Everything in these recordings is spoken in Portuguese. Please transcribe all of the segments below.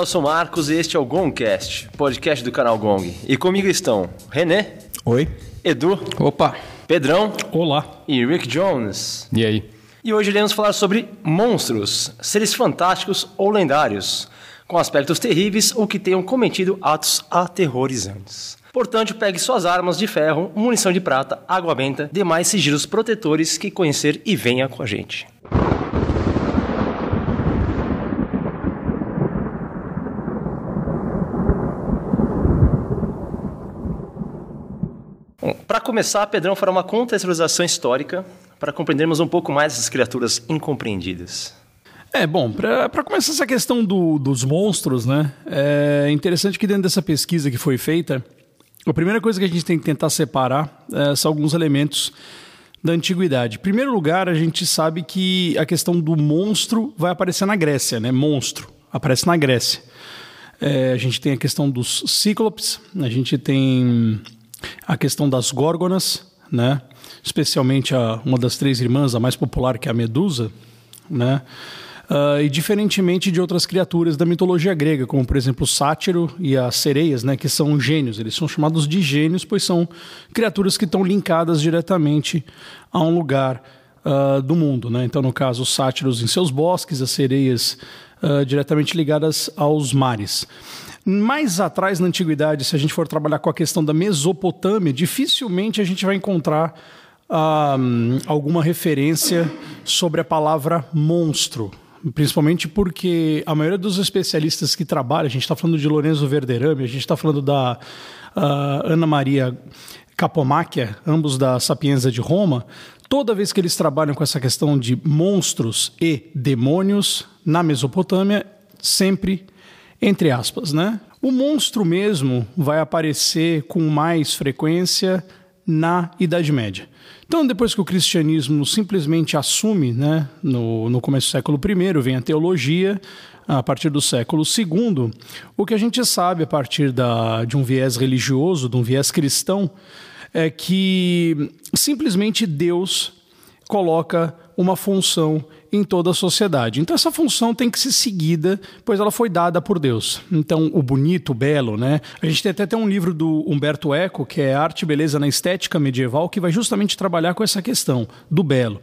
Olá, eu sou Marcos e este é o Gongcast, podcast do canal Gong. E comigo estão René. Oi. Edu. Opa. Pedrão. Olá. E Rick Jones. E aí? E hoje iremos falar sobre monstros, seres fantásticos ou lendários, com aspectos terríveis ou que tenham cometido atos aterrorizantes. Portanto, pegue suas armas de ferro, munição de prata, água benta, demais sigilos protetores que conhecer e venha com a gente. Para começar, Pedrão fará uma contextualização histórica para compreendermos um pouco mais essas criaturas incompreendidas. É, bom, para começar essa questão do, dos monstros, né? É interessante que dentro dessa pesquisa que foi feita, a primeira coisa que a gente tem que tentar separar é, são alguns elementos da antiguidade. Em primeiro lugar, a gente sabe que a questão do monstro vai aparecer na Grécia, né? Monstro aparece na Grécia. É, a gente tem a questão dos cíclopes, a gente tem a questão das górgonas, né? especialmente a, uma das três irmãs, a mais popular, que é a Medusa, né? Uh, e diferentemente de outras criaturas da mitologia grega, como por exemplo o sátiro e as sereias, né, que são gênios. Eles são chamados de gênios, pois são criaturas que estão linkadas diretamente a um lugar uh, do mundo. Né? Então, no caso, os sátiros em seus bosques, as sereias uh, diretamente ligadas aos mares. Mais atrás na antiguidade, se a gente for trabalhar com a questão da Mesopotâmia, dificilmente a gente vai encontrar um, alguma referência sobre a palavra monstro. Principalmente porque a maioria dos especialistas que trabalham, a gente está falando de Lorenzo Verderame, a gente está falando da uh, Ana Maria Capomacchia, ambos da Sapienza de Roma, toda vez que eles trabalham com essa questão de monstros e demônios na Mesopotâmia, sempre entre aspas, né? O monstro mesmo vai aparecer com mais frequência na Idade Média. Então, depois que o cristianismo simplesmente assume, né, no, no começo do século I, vem a teologia, a partir do século II, o que a gente sabe a partir da, de um viés religioso, de um viés cristão, é que simplesmente Deus coloca uma função em toda a sociedade. Então essa função tem que ser seguida, pois ela foi dada por Deus. Então o bonito, o belo, né? A gente tem até, até um livro do Humberto Eco, que é Arte e Beleza na Estética Medieval, que vai justamente trabalhar com essa questão do belo,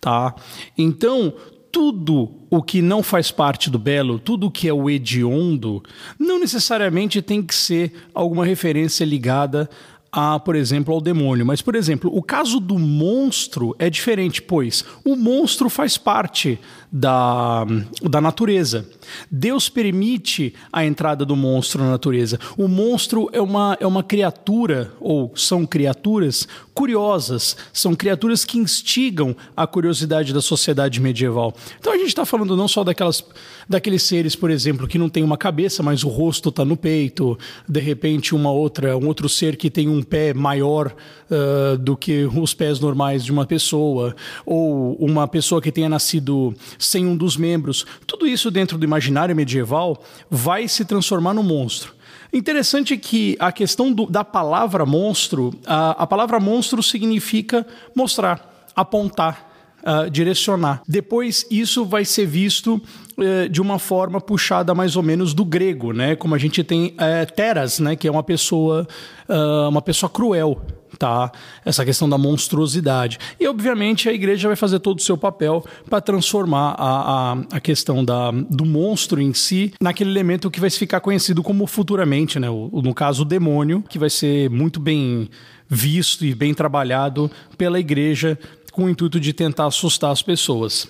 tá? Então tudo o que não faz parte do belo, tudo o que é o hediondo, não necessariamente tem que ser alguma referência ligada a, por exemplo, ao demônio. Mas, por exemplo, o caso do monstro é diferente, pois o monstro faz parte da, da natureza. Deus permite a entrada do monstro na natureza. O monstro é uma, é uma criatura, ou são criaturas curiosas, são criaturas que instigam a curiosidade da sociedade medieval. Então a gente está falando não só daquelas, daqueles seres, por exemplo, que não tem uma cabeça, mas o rosto está no peito, de repente uma outra, um outro ser que tem um pé maior uh, do que os pés normais de uma pessoa, ou uma pessoa que tenha nascido sem um dos membros. Tudo isso dentro do imaginário medieval vai se transformar no monstro. Interessante que a questão do, da palavra monstro, a, a palavra monstro significa mostrar, apontar, Uh, direcionar. Depois, isso vai ser visto uh, de uma forma puxada mais ou menos do grego, né? Como a gente tem uh, teras, né? Que é uma pessoa, ah, uma pessoa cruel tá? Essa questão da monstruosidade. E, obviamente, a igreja vai fazer todo o seu papel para transformar a, a, a, questão da, do monstro em si naquele elemento que vai ficar conhecido como futuramente, né? O, no caso, o demônio, que vai ser muito bem visto e bem trabalhado pela igreja com o intuito de tentar assustar as pessoas.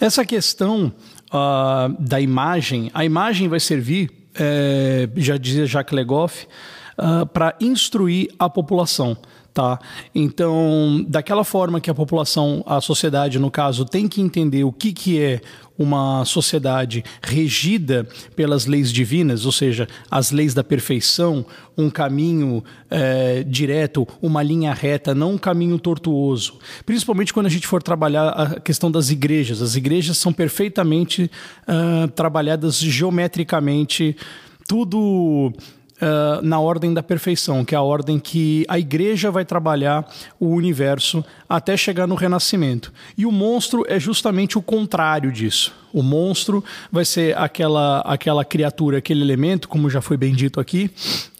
Essa questão uh, da imagem, a imagem vai servir, é, já dizia Jacques Legoff, uh, para instruir a população. Tá? Então, daquela forma que a população, a sociedade, no caso, tem que entender o que, que é uma sociedade regida pelas leis divinas, ou seja, as leis da perfeição, um caminho é, direto, uma linha reta, não um caminho tortuoso. Principalmente quando a gente for trabalhar a questão das igrejas. As igrejas são perfeitamente uh, trabalhadas geometricamente, tudo uh, na ordem da perfeição, que é a ordem que a igreja vai trabalhar o universo até chegar no renascimento. E o monstro é justamente o contrário disso. O monstro vai ser aquela, aquela criatura, aquele elemento, como já foi bem dito aqui,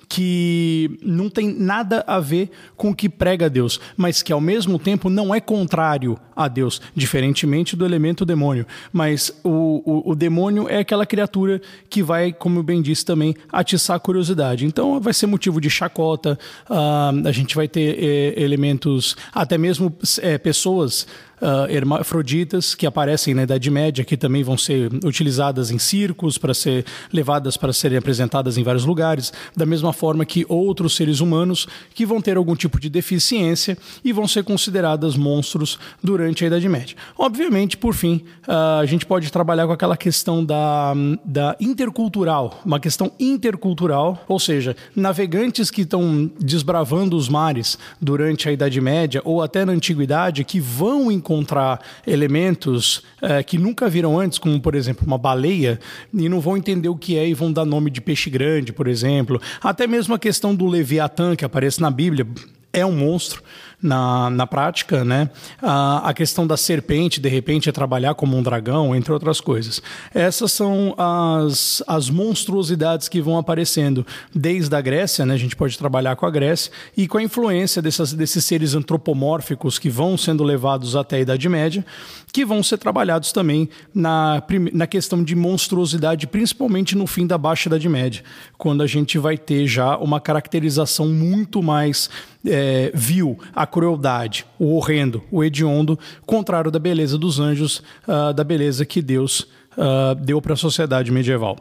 que não tem nada a ver com o que prega Deus, mas que ao mesmo tempo não é contrário a Deus, diferentemente do elemento demônio. Mas o, o, o demônio é aquela criatura que vai, como bem disse também, atiçar a curiosidade. Então vai ser motivo de chacota, uh, a gente vai ter eh, elementos, até mesmo eh, pessoas uh, hermafroditas que aparecem na Idade Média, que também vão ser utilizadas em circos para ser levadas para serem apresentadas em vários lugares, da mesma forma que outros seres humanos que vão ter algum tipo de deficiência e vão ser consideradas monstros durante a Idade Média. Obviamente, por fim, uh, a gente pode trabalhar com aquela questão da, da intercultural, uma questão intercultural, ou seja, navegantes que estão desbravando os mares durante a Idade Média ou até na Antiguidade que vão elementos é, que nunca viram antes, como por exemplo uma baleia, e não vão entender o que é e vão dar nome de peixe grande, por exemplo. Até mesmo a questão do Leviatã, que aparece na Bíblia, é um monstro na, na prática, né? A, a questão da serpente, de repente, é trabalhar como um dragão, entre outras coisas. Essas são as, as monstruosidades que vão aparecendo desde a Grécia, né? A gente pode trabalhar com a Grécia e com a influência dessas, desses seres antropomórficos que vão sendo levados até a Idade Média, que vão ser trabalhados também na, na questão de monstruosidade, principalmente no fim da Baixa Idade Média, quando a gente vai ter já uma caracterização muito mais é, vil, a crueldade, o horrendo, o hediondo, contrário da beleza dos anjos, uh, da beleza que Deus uh, deu para a sociedade medieval.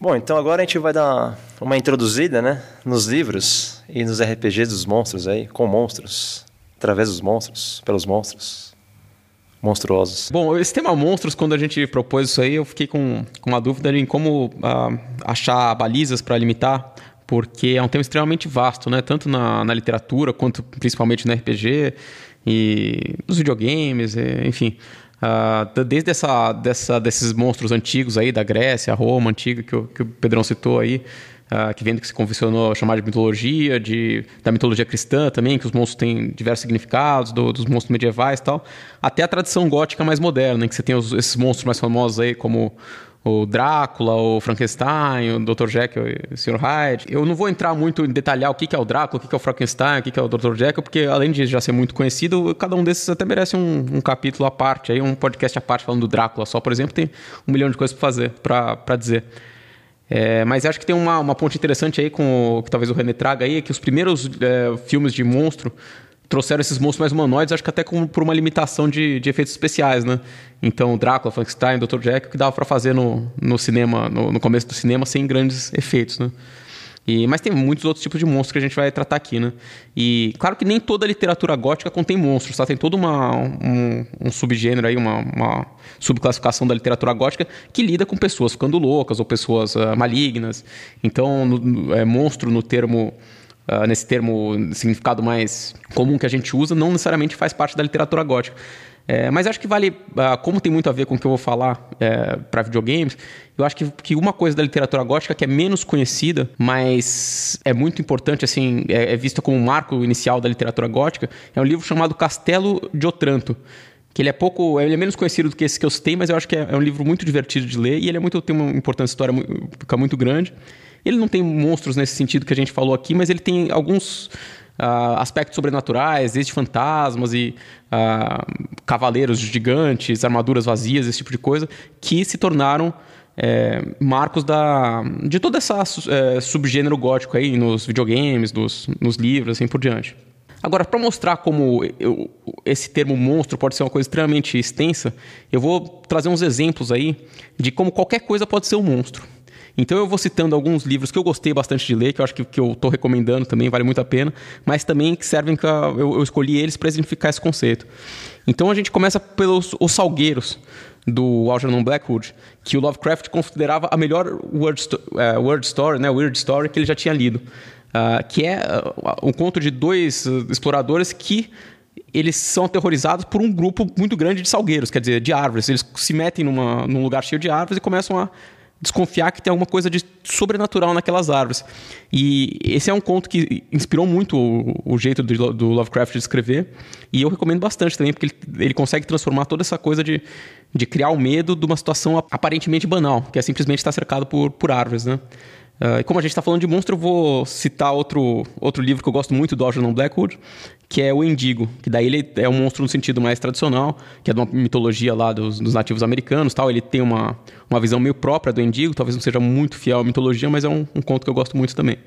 Bom, então agora a gente vai dar uma introduzida, né, nos livros e nos RPGs dos monstros aí, com monstros, através dos monstros, pelos monstros monstruosos. Bom, esse tema monstros, quando a gente propôs isso aí, eu fiquei com, com uma dúvida em como uh, achar balizas para limitar, porque é um tema extremamente vasto, né? Tanto na, na literatura quanto principalmente no RPG e nos videogames, e, enfim. Uh, desde essa, dessa, desses monstros antigos aí da Grécia, Roma antiga que o, que o Pedrão citou aí, uh, que vem do que se convencionou chamar de mitologia, de, da mitologia cristã também, que os monstros têm diversos significados, do, dos monstros medievais e tal, até a tradição gótica mais moderna, em que você tem os, esses monstros mais famosos aí, como o Drácula, o Frankenstein, o Dr. Jekyll e o Sr. Hyde. Eu não vou entrar muito em detalhar o que é o Drácula, o que é o Frankenstein, o que é o Dr. Jekyll, porque além de já ser muito conhecido, cada um desses até merece um, um capítulo à parte, aí um podcast à parte falando do Drácula só, por exemplo, tem um milhão de coisas para fazer, para dizer. É, mas acho que tem uma, uma ponte interessante aí com o que talvez o René traga aí, é que os primeiros é, filmes de monstro trouxeram esses monstros mais humanoides, acho que até com, por uma limitação de, de efeitos especiais, né? Então, Drácula, Frankenstein, Dr. Jack, que dava para fazer no, no cinema, no, no, começo do cinema, sem grandes efeitos, né? E, mas tem muitos outros tipos de monstros que a gente vai tratar aqui, né? E claro que nem toda literatura gótica contém monstros, tá? Tem todo uma, um, um subgênero aí, uma, uma, subclassificação da literatura gótica que lida com pessoas ficando loucas ou pessoas uh, malignas. Então, no, é, monstro no termo uh, nesse termo significado mais comum que a gente usa, não necessariamente faz parte da literatura gótica. É, mas acho que vale, uh, como tem muito a ver com o que eu vou falar é, para videogames, eu acho que, que uma coisa da literatura gótica que é menos conhecida, mas é muito importante, assim, é, é vista como um marco inicial da literatura gótica, é um livro chamado Castelo de Otranto que ele é pouco, ele é menos conhecido do que esse que eu citei, mas eu acho que é, é um livro muito divertido de ler e ele é muito tem uma importância história fica muito grande. Ele não tem monstros nesse sentido que a gente falou aqui, mas ele tem alguns uh, aspectos sobrenaturais, desde fantasmas e uh, cavaleiros gigantes, armaduras vazias, esse tipo de coisa, que se tornaram é, marcos da, de todo esse é, subgênero gótico aí nos videogames, nos, nos livros, assim por diante. Agora, para mostrar como eu, esse termo monstro pode ser uma coisa extremamente extensa, eu vou trazer uns exemplos aí de como qualquer coisa pode ser um monstro. Então eu vou citando alguns livros que eu gostei bastante de ler, que eu acho que, que eu estou recomendando também, vale muito a pena, mas também que servem que eu, eu escolhi eles para exemplificar esse conceito. Então a gente começa pelos Os Salgueiros, do Algernon Blackwood, que o Lovecraft considerava a melhor word, sto uh, word story, né, weird story que ele já tinha lido. Uh, que é uh, um conto de dois exploradores que eles são aterrorizados por um grupo muito grande de salgueiros, quer dizer, de árvores. Eles se metem numa, num lugar cheio de árvores e começam a desconfiar que tem alguma coisa de sobrenatural naquelas árvores. E esse é um conto que inspirou muito o, o jeito do, do, Lovecraft de escrever. E eu recomendo bastante também, porque ele, ele consegue transformar toda essa coisa de, de criar o medo de uma situação aparentemente banal, que é simplesmente estar cercado por, por árvores, né? Uh, e como a gente está falando de monstro, eu vou citar outro, outro livro que eu gosto muito do Algernon Blackwood, que é o Endigo, que daí ele é um monstro no sentido mais tradicional, que é de uma mitologia lá dos, dos nativos americanos tal. Ele tem uma, uma visão meio própria do Endigo, talvez não seja muito fiel à mitologia, mas é um, um conto que eu gosto muito também.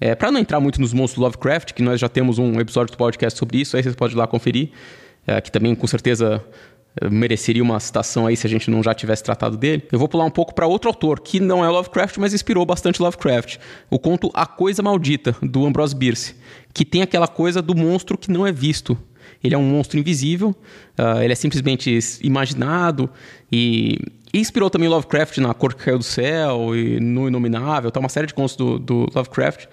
É, para não entrar muito nos monstros Lovecraft, que nós já temos um episódio do podcast sobre isso, aí vocês podem ir lá conferir, é, que também com certeza mereceria uma citação aí se a gente não já tivesse tratado dele. Eu vou pular um pouco para outro autor, que não é Lovecraft, mas inspirou bastante Lovecraft. O conto A Coisa Maldita, do Ambrose Bierce, que tem aquela coisa do monstro que não é visto. Ele é um monstro invisível, uh, ele é simplesmente imaginado e, e, inspirou também Lovecraft na Cor que Caiu do Céu e no Inominável, tá uma série de contos do, do Lovecraft.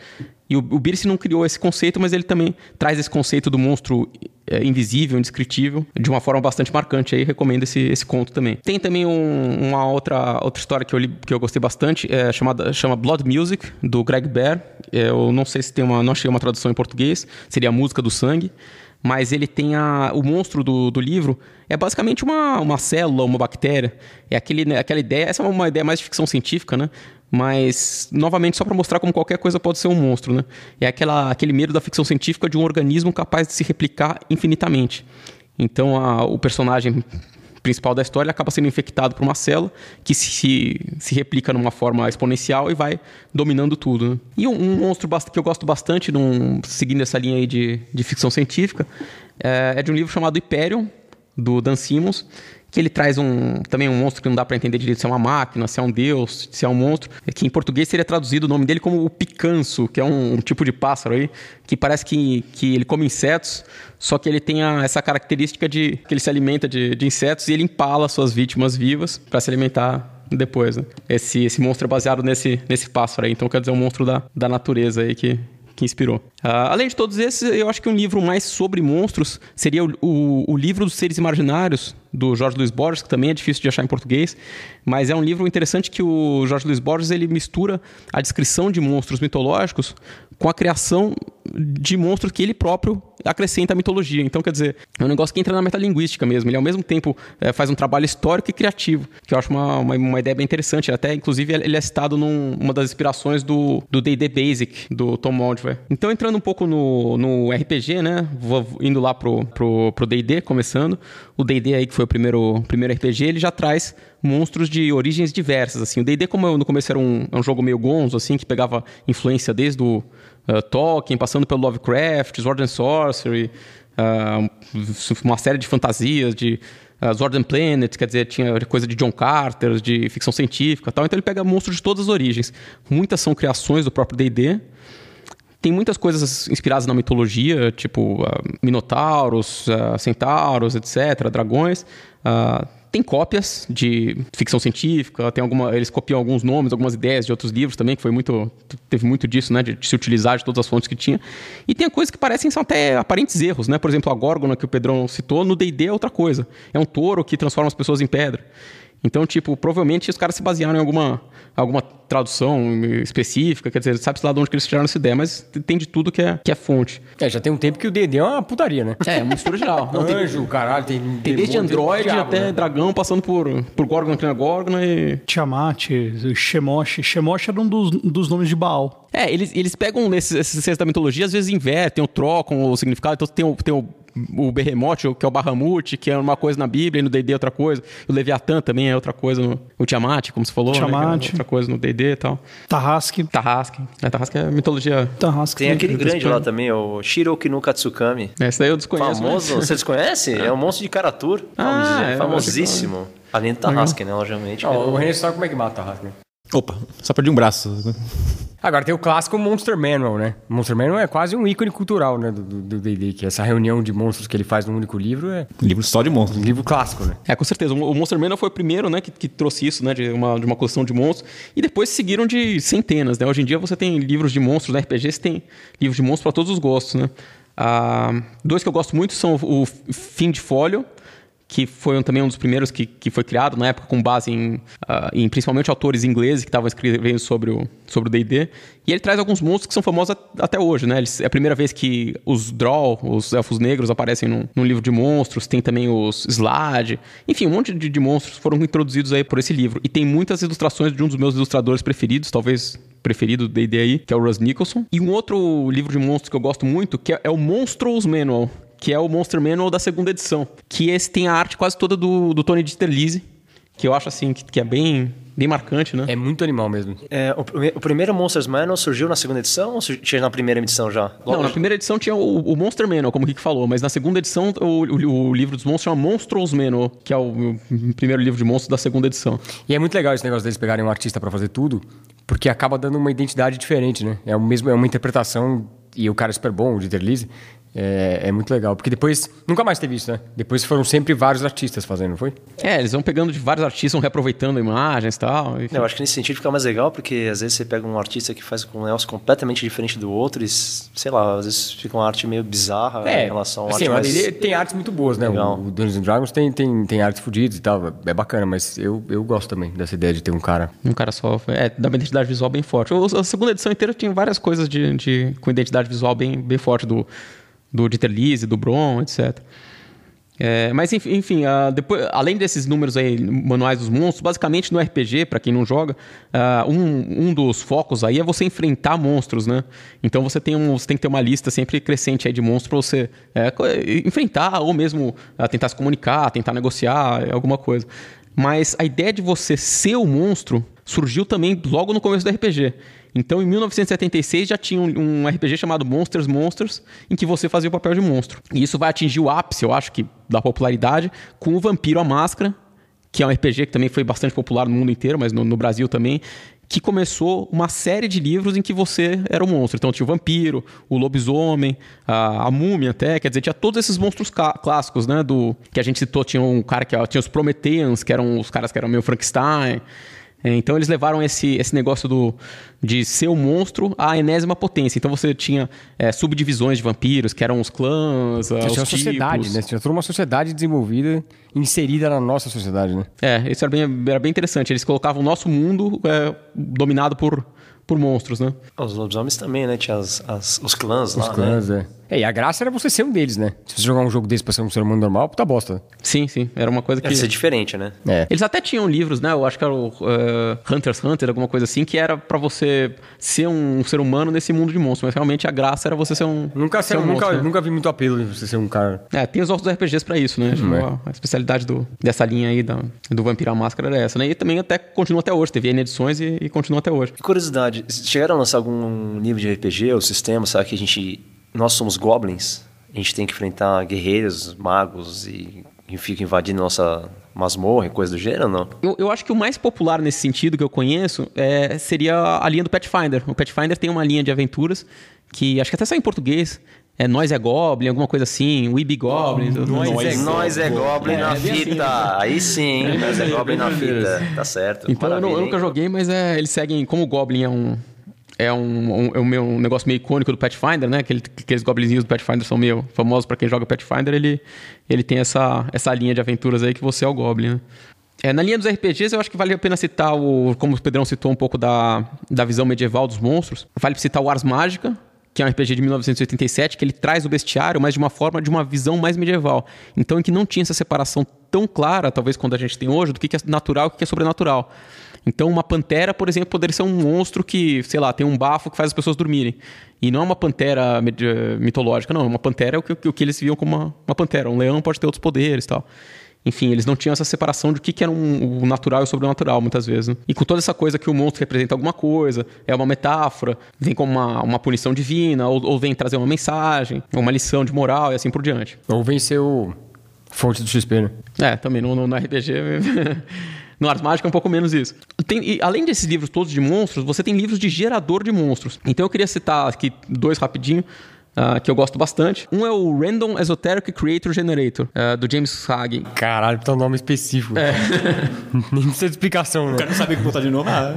E o, o Bierce não criou esse conceito, mas ele também traz esse conceito do monstro é, invisível, indescritível, de uma forma bastante marcante. Aí recomendo esse, esse conto também. Tem também um, uma outra, outra história que eu li que eu gostei bastante, é chamada chama Blood Music do Greg Bear. É, eu não sei se tem uma, não achei uma tradução em português. Seria a música do sangue mas ele tem a, o monstro do, do livro é basicamente uma, uma célula, uma bactéria. É aquele, né, aquela ideia, essa é uma ideia mais de ficção científica, né? Mas, novamente, só para mostrar como qualquer coisa pode ser um monstro, né? É aquela, aquele medo da ficção científica de um organismo capaz de se replicar infinitamente. Então, a, o personagem principal da história acaba sendo infectado por uma célula que se, se replica numa forma exponencial e vai dominando tudo. Né? E um, um, monstro que eu gosto bastante, num, seguindo essa linha aí de, de ficção científica, é, é de um livro chamado Hyperion, do Dan Simmons, que ele traz um também um monstro que não dá para entender direito se é uma máquina, se é um deus, se é um monstro, é que em português seria traduzido o nome dele como o picanço, que é um, um tipo de pássaro aí, que parece que, que ele come insetos, só que ele tem a, essa característica de que ele se alimenta de, de insetos e ele empala suas vítimas vivas para se alimentar depois. Né? Esse, esse monstro é baseado nesse, nesse pássaro aí, então quer dizer um monstro da, da natureza aí que, que inspirou. Uh, além de todos esses, eu acho que um livro mais sobre monstros seria o, o, o livro dos seres imaginários, do Jorge Luiz Borges, que também é difícil de achar em português, mas é um livro interessante que o Jorge Luiz Borges ele mistura a descrição de monstros mitológicos com a criação de monstros que ele próprio acrescenta à mitologia. Então, quer dizer, é um negócio que entra na metalinguística mesmo. Ele, ao mesmo tempo, é, faz um trabalho histórico e criativo, que eu acho uma, uma, uma ideia bem interessante. Até, inclusive, ele é citado numa num, das inspirações do D&D Basic, do Tom Moldver. Então, entrando um pouco no, no RPG, né? Vou indo lá pro D&D, começando. O D&D aí, que foi o primeiro, primeiro RPG, ele já traz monstros de origens diversas, assim. O D&D, como no começo era um, é um jogo meio gonzo, assim, que pegava influência desde o uh, Tolkien, passando pelo Lovecraft, Sword and Sorcery, uh, uma série de fantasias, de uh, Sword and Planet, quer dizer, tinha coisa de John Carter, de ficção científica tal. Então ele pega monstros de todas as origens. Muitas são criações do próprio D&D, tem muitas coisas inspiradas na mitologia, tipo uh, minotauros, uh, centauros, etc., dragões. Uh, tem cópias de ficção científica, tem alguma, eles copiam alguns nomes, algumas ideias de outros livros também, que foi muito, teve muito disso, né, de, de se utilizar de todas as fontes que tinha. E tem coisas que parecem são até aparentes erros, né? Por exemplo, a górgona que o Pedrão citou, no D&D é outra coisa. É um touro que transforma as pessoas em pedra. Então, tipo, provavelmente os caras se basearam em alguma, alguma tradução específica, quer dizer, sabe-se lá de onde que eles tiraram essa ideia, mas tem de tudo que é, que é fonte. É, já tem um tempo que o DD é uma putaria, né? É, uma mistura geral. Não, Anjo, tem, caralho, tem... Tem desde Android diabo, até né? dragão, passando por, por Gorgon, que não é Gorgon e... Tiamat, Shemosh. Shemosh era um dos, dos nomes de Baal. É, eles, eles pegam nesses, esses da mitologia, às vezes invertem ou trocam o significado. Então tem o, tem o o Behemoth, que é o Bahamut, que é uma coisa na Bíblia, e no D&D é outra coisa. O Leviatã também é outra coisa. No, o Tiamat, como você falou. Tiamat. Né, é outra coisa no D&D e tal. Tarrasque. Tarrasque. É, Tarrasque é mitologia. Tarrasque. Tem aquele grande lá também, o Shiroki no Katsukami. Esse daí eu desconheço. Famoso, mas... você desconhece? É um monstro de Karatur. Ah, é, famosíssimo. Além do Tarrasque, né, logicamente. Oh, o René sabe como é que mata o Tarrasque, né? Opa, só perdi um braço. Agora tem o clássico Monster Manual, né? Monster Manual é quase um ícone cultural, né? Do D&D, que essa reunião de monstros que ele faz num único livro é... Livro só de monstros. Um livro clássico, né? É, com certeza. O Monster Manual foi o primeiro, né? Que, que trouxe isso, né? De uma, de uma coleção de monstros. E depois seguiram de centenas, né? Hoje em dia você tem livros de monstros, na RPG você tem livros de monstros para todos os gostos, né? Ah, dois que eu gosto muito são o, o Fim de Folio, que foi um, também um dos primeiros que, que foi criado na época com base em, ah, em principalmente autores ingleses que estavam escrevendo sobre o sobre o D&D. E ele traz alguns monstros que são famosos at- até hoje, né? Eles, é a primeira vez que os Drow, os Elfos Negros, aparecem num, num livro de monstros. Tem também os Slade. Enfim, um monte de, de monstros foram introduzidos aí por esse livro. E tem muitas ilustrações de um dos meus ilustradores preferidos, talvez preferido do D&D aí, que é o Russ Nicholson. E um outro livro de monstros que eu gosto muito, que é, é o Monstros Manual, que é o Monster Manual da segunda edição. Que esse tem a arte quase toda do, do Tony Dieterlise, que eu acho assim, que, que é bem, bem marcante, né? É muito animal mesmo. É, o, o primeiro Monsters Manual surgiu na segunda edição ou tinha na primeira edição já? Não, na primeira edição tinha o, o Monster Manual, como o Rick falou, mas na segunda edição o, o- o livro dos monstros chama Monstros Manual, que é o, o primeiro livro de monstros da segunda edição. E é muito legal esse negócio deles pegarem um artista pra fazer tudo, porque acaba dando uma identidade diferente, né? É o mesmo, é uma interpretação e o cara é super bom, o Dieter Lise. É, é muito legal, porque depois nunca mais teve isso, né? Depois foram sempre vários artistas fazendo, não foi? É, eles vão pegando de vários artistas, vão reaproveitando imagens e tal. enfim. Eu acho que nesse sentido fica mais legal, porque às vezes você pega um artista que faz um negócio completamente diferente do outro e, sei lá, às vezes fica uma arte meio bizarra em relação a assim, arte mas mais... ele tem artes muito boas, né? Legal. O, Dungeons and Dragons tem, tem, tem artes fodidas e tal, é bacana, mas eu, eu gosto também dessa ideia de ter um cara. Um cara só. É, dá uma identidade visual bem forte. A segunda edição inteira tinha várias coisas de, de- com identidade visual bem, bem forte do, do Dieter Lise, do Bron, etc. É, mas enfim, ah, depois, além desses números aí, manuais dos monstros, basicamente no RPG, pra quem não joga, ah, um, um dos focos aí é você enfrentar monstros, né? Então você tem, um, você tem que ter uma lista sempre crescente aí de monstros pra você é, enfrentar ou mesmo ah, tentar se comunicar, tentar negociar, alguma coisa. Mas a ideia de você ser o monstro surgiu também logo no começo do RPG. Então, em 1976 já tinha um, um RPG chamado Monsters Monsters, em que você fazia o papel de monstro. E isso vai atingir o ápice, eu acho que, da popularidade, com o Vampiro à Máscara, que é um RPG que também foi bastante popular no mundo inteiro, mas no, no Brasil também, que começou uma série de livros em que você era o monstro. Então tinha o vampiro, o lobisomem, a, a múmia até, quer dizer, tinha todos esses monstros clássicos, né, do que a gente citou, tinha um cara que tinha os Prometheans, que eram os caras que eram meio Frankenstein. É, Então eles levaram esse, esse negócio do, de ser o monstro à enésima potência. Então você tinha é, subdivisões de vampiros, que eram os clãs, Tinha os uma sociedade, né? Tinha toda uma sociedade desenvolvida, inserida na nossa sociedade, né? É, isso era bem, era bem interessante. Eles colocavam o nosso mundo é, dominado por, por monstros, né? Os lobisomens também, né? Tinha as, as- os clãs lá, Os clãs, é. É, e a graça era você ser um deles, né? Se você jogar um jogo desse pra ser um ser humano normal, puta bosta. Sim, sim. Era uma coisa que. Deve ser diferente, né? É. Eles até tinham livros, né? Eu acho que era o eh, Hunter's Hunter, alguma coisa assim, que era pra você ser um ser humano nesse mundo de monstros. Mas realmente a graça era você ser um. Nunca, ser um nunca, monstro, né? nunca vi muito apelo em você ser um cara. É, tem os outros RPGs pra isso, né? Tipo, é. a, a especialidade do, dessa linha aí da, do Vampiro à Máscara era essa, né? E também até continua até hoje. Teve N edições e, e continua até hoje. Curiosidade, chegaram a lançar algum livro de RPG ou sistema, sabe que a gente... Nós somos goblins, a gente tem que enfrentar guerreiros, magos e, e fica invadindo nossa masmorra e coisa do gênero, não? Eu, eu acho que o mais popular nesse sentido que eu conheço é, seria a linha do Pathfinder. O Pathfinder tem uma linha de aventuras que acho que até sai em português. É Nós é Goblin, alguma coisa assim. We Be Goblin. Nós, nós é Goblin na fita. Aí sim, nós é Goblin na fita. Tá certo. Então eu, não- eu nunca joguei, mas é, eles seguem. Como o Goblin é um. É um, um, é um, negócio meio icônico do Pathfinder, né? Aquele, aqueles goblinzinhos do Pathfinder são meio famosos pra quem joga Pathfinder. Ele, ele tem essa, essa linha de aventuras aí que você é o Goblin, né? É, na linha dos RPGs, eu acho que vale a pena citar, o, como o Pedrão citou um pouco da, da visão medieval dos monstros, vale citar o Ars Mágica, que é um RPG de 1987, que ele traz o bestiário, mas de uma forma, de uma visão mais medieval. Então, em que não tinha essa separação tão clara, talvez quando a gente tem hoje, do que é natural e o que é sobrenatural. Então, uma pantera, por exemplo, poderia ser um monstro que, sei lá, tem um bafo que faz as pessoas dormirem. E não é uma pantera eh, mitológica, não. Uma pantera é o que, o que eles viam como uma, uma pantera. Um leão pode ter outros poderes e tal. Enfim, eles não tinham essa separação de o que, que era um- o natural e o sobrenatural, muitas vezes. né? E com toda essa coisa que o monstro representa alguma coisa, é uma metáfora, vem como uma, uma punição divina, ou, ou vem trazer uma mensagem, uma lição de moral e assim por diante. Ou vencer o fonte do XP, né? É, também no, no, no RPG. No Ars Mágica é um pouco menos isso. Tem- e além desses livros todos de monstros, você tem livros de gerador de monstros. Então eu queria citar aqui dois rapidinho. ah, que eu gosto bastante. Um é o Random Esoteric Creator Generator, ah, do James Hagg. Caralho, tem um nome específico. Nem precisa de explicação, né? Quero saber o que botar de novo. Ah,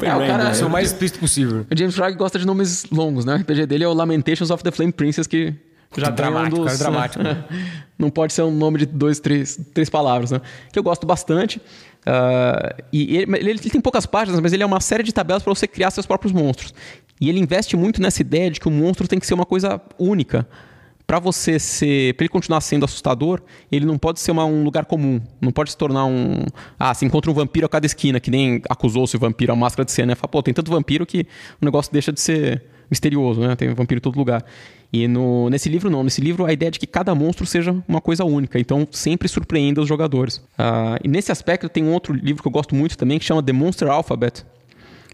É, o cara- Ser o mais explícito possível. O James Hagg gosta de nomes longos, né? O RPG dele é o Lamentations of the Flame Princess, que Já Que dramático, um cara, dramático. Não pode ser um nome de dois, três, três palavras, né? Que eu gosto bastante. Ah, e ele, ele- ele tem poucas páginas, mas ele é uma série de tabelas para você criar seus próprios monstros. E ele investe muito nessa ideia de que o monstro tem que ser uma coisa única. Para você ser, para ele continuar sendo assustador, ele não pode ser uma- um lugar comum. Não pode se tornar um, ah, se encontra um vampiro a cada esquina, que nem acusou-se o vampiro a máscara de cena, né? Fala, pô, tem tanto vampiro que o negócio deixa de ser misterioso, né? Tem vampiro em todo lugar. E no, nesse livro não, nesse livro a ideia é de que cada monstro seja uma coisa única, então sempre surpreenda os jogadores. Ah, e nesse aspecto tem um outro livro que eu gosto muito também que chama The Monster Alphabet,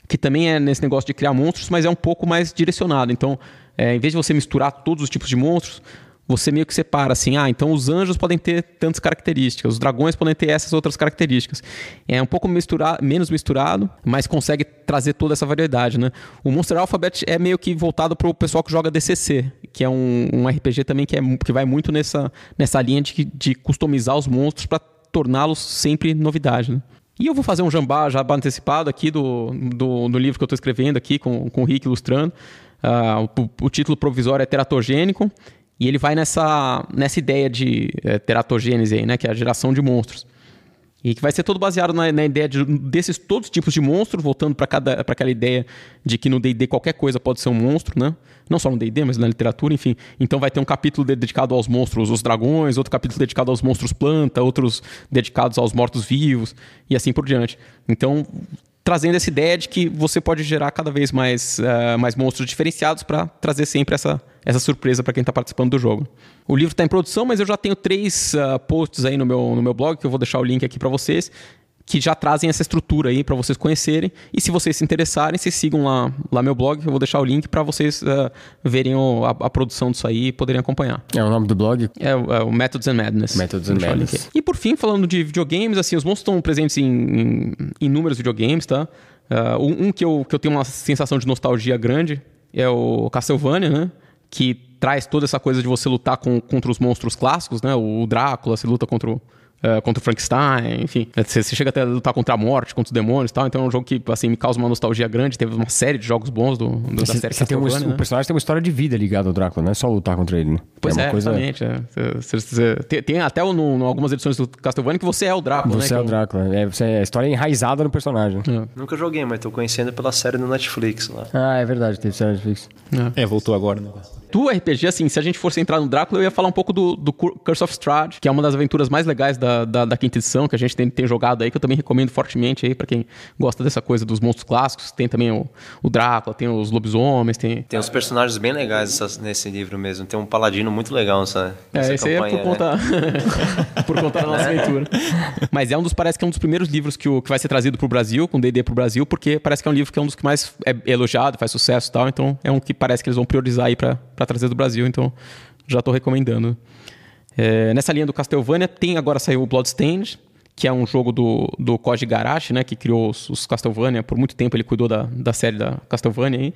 que também é nesse negócio de criar monstros, mas é um pouco mais direcionado. Então, é, em vez de você misturar todos os tipos de monstros, você meio que separa assim, ah, então os anjos podem ter tantas características, os dragões podem ter essas outras características. É um pouco mistura, menos misturado, mas consegue trazer toda essa variedade, né? O Monster Alphabet é meio que voltado para o pessoal que joga DCC, que é um, um RPG também que, é, que vai muito nessa, nessa linha de, de customizar os monstros para torná-los sempre novidade, né? E eu vou fazer um jambá já antecipado aqui do, do, do livro que eu estou escrevendo aqui, com, com o Rick ilustrando. Ah, o, o título provisório é Teratogênico, e ele vai nessa, nessa ideia de é, teratogênese aí, né? Que é a geração de monstros. E que vai ser todo baseado na, na ideia de, desses todos os tipos de monstros, voltando para aquela ideia de que no D&D qualquer coisa pode ser um monstro, né? Não só no D&D, mas na literatura, enfim. Então vai ter um capítulo dedicado aos monstros, os dragões, outro capítulo dedicado aos monstros planta, outros dedicados aos mortos-vivos e assim por diante. Então, trazendo essa ideia de que você pode gerar cada vez mais, uh, mais monstros diferenciados para trazer sempre essa, essa surpresa para quem está participando do jogo. O livro está em produção, mas eu já tenho três uh, posts aí no meu, no meu blog, que eu vou deixar o link aqui para vocês, que já trazem essa estrutura aí para vocês conhecerem. E se vocês se interessarem, vocês sigam lá, lá meu blog, eu vou deixar o link para vocês uh, verem o, a, a, produção disso aí e poderem acompanhar. É o nome do blog? É, o, é o Methods and Madness. Methods and Madness. E por fim, falando de videogames, assim, os monstros estão presentes em, em inúmeros videogames, tá? Uh, um, que, eu, que eu tenho uma sensação de nostalgia grande é o Castlevania, né? Que traz toda essa coisa de você lutar com, contra os monstros clássicos, né? O Drácula, você luta contra o, uh, contra o Frankenstein, enfim. Você, você, chega até a lutar contra a morte, contra os demônios e tal. Então é um jogo que, assim, me causa uma nostalgia grande. Teve uma série de jogos bons do, do da série você tem um, Castlevania, né? O personagem tem uma história de vida ligada ao Drácula, não é só lutar contra ele, né? Pois é, uma coisa... exatamente. é. Você- você- você- tem, tem até no, no algumas edições do Castlevania que você é o Drácula, né? Você que é o Drácula. É, você- a história é enraizada no personagem. Nunca joguei, mas tô conhecendo pela série no Netflix lá. Ah, é verdade, teve série Netflix. É, voltou agora, né? Do RPG, assim, se a gente fosse entrar no Drácula, eu ia falar um pouco do, do Cur- Curse of Strahd, que é uma das aventuras mais legais da, da, da quinta edição, que a gente tem, tem jogado aí, que eu também recomendo fortemente aí pra quem gosta dessa coisa dos monstros clássicos. Tem também o, o Drácula, tem os lobisomens, tem... Tem uns personagens bem legais essas- nesse livro mesmo. Tem um paladino muito legal nessa, nessa É, esse aí é por né? conta, por conta da nossa aventura. Mas é um dos, parece que é um dos primeiros livros que, o, que vai ser trazido pro Brasil, com D&D pro Brasil, porque parece que é um livro que é um dos que mais é elogiado, faz sucesso e tal, então é um que parece que eles vão priorizar aí pra trazer do Brasil, então já tô recomendando. É, nessa linha do Castlevania, tem agora saiu o Bloodstained, que é um jogo do, do Koji Garashi, né, que criou os, os Castlevania, por muito tempo ele cuidou da, da série da Castlevania aí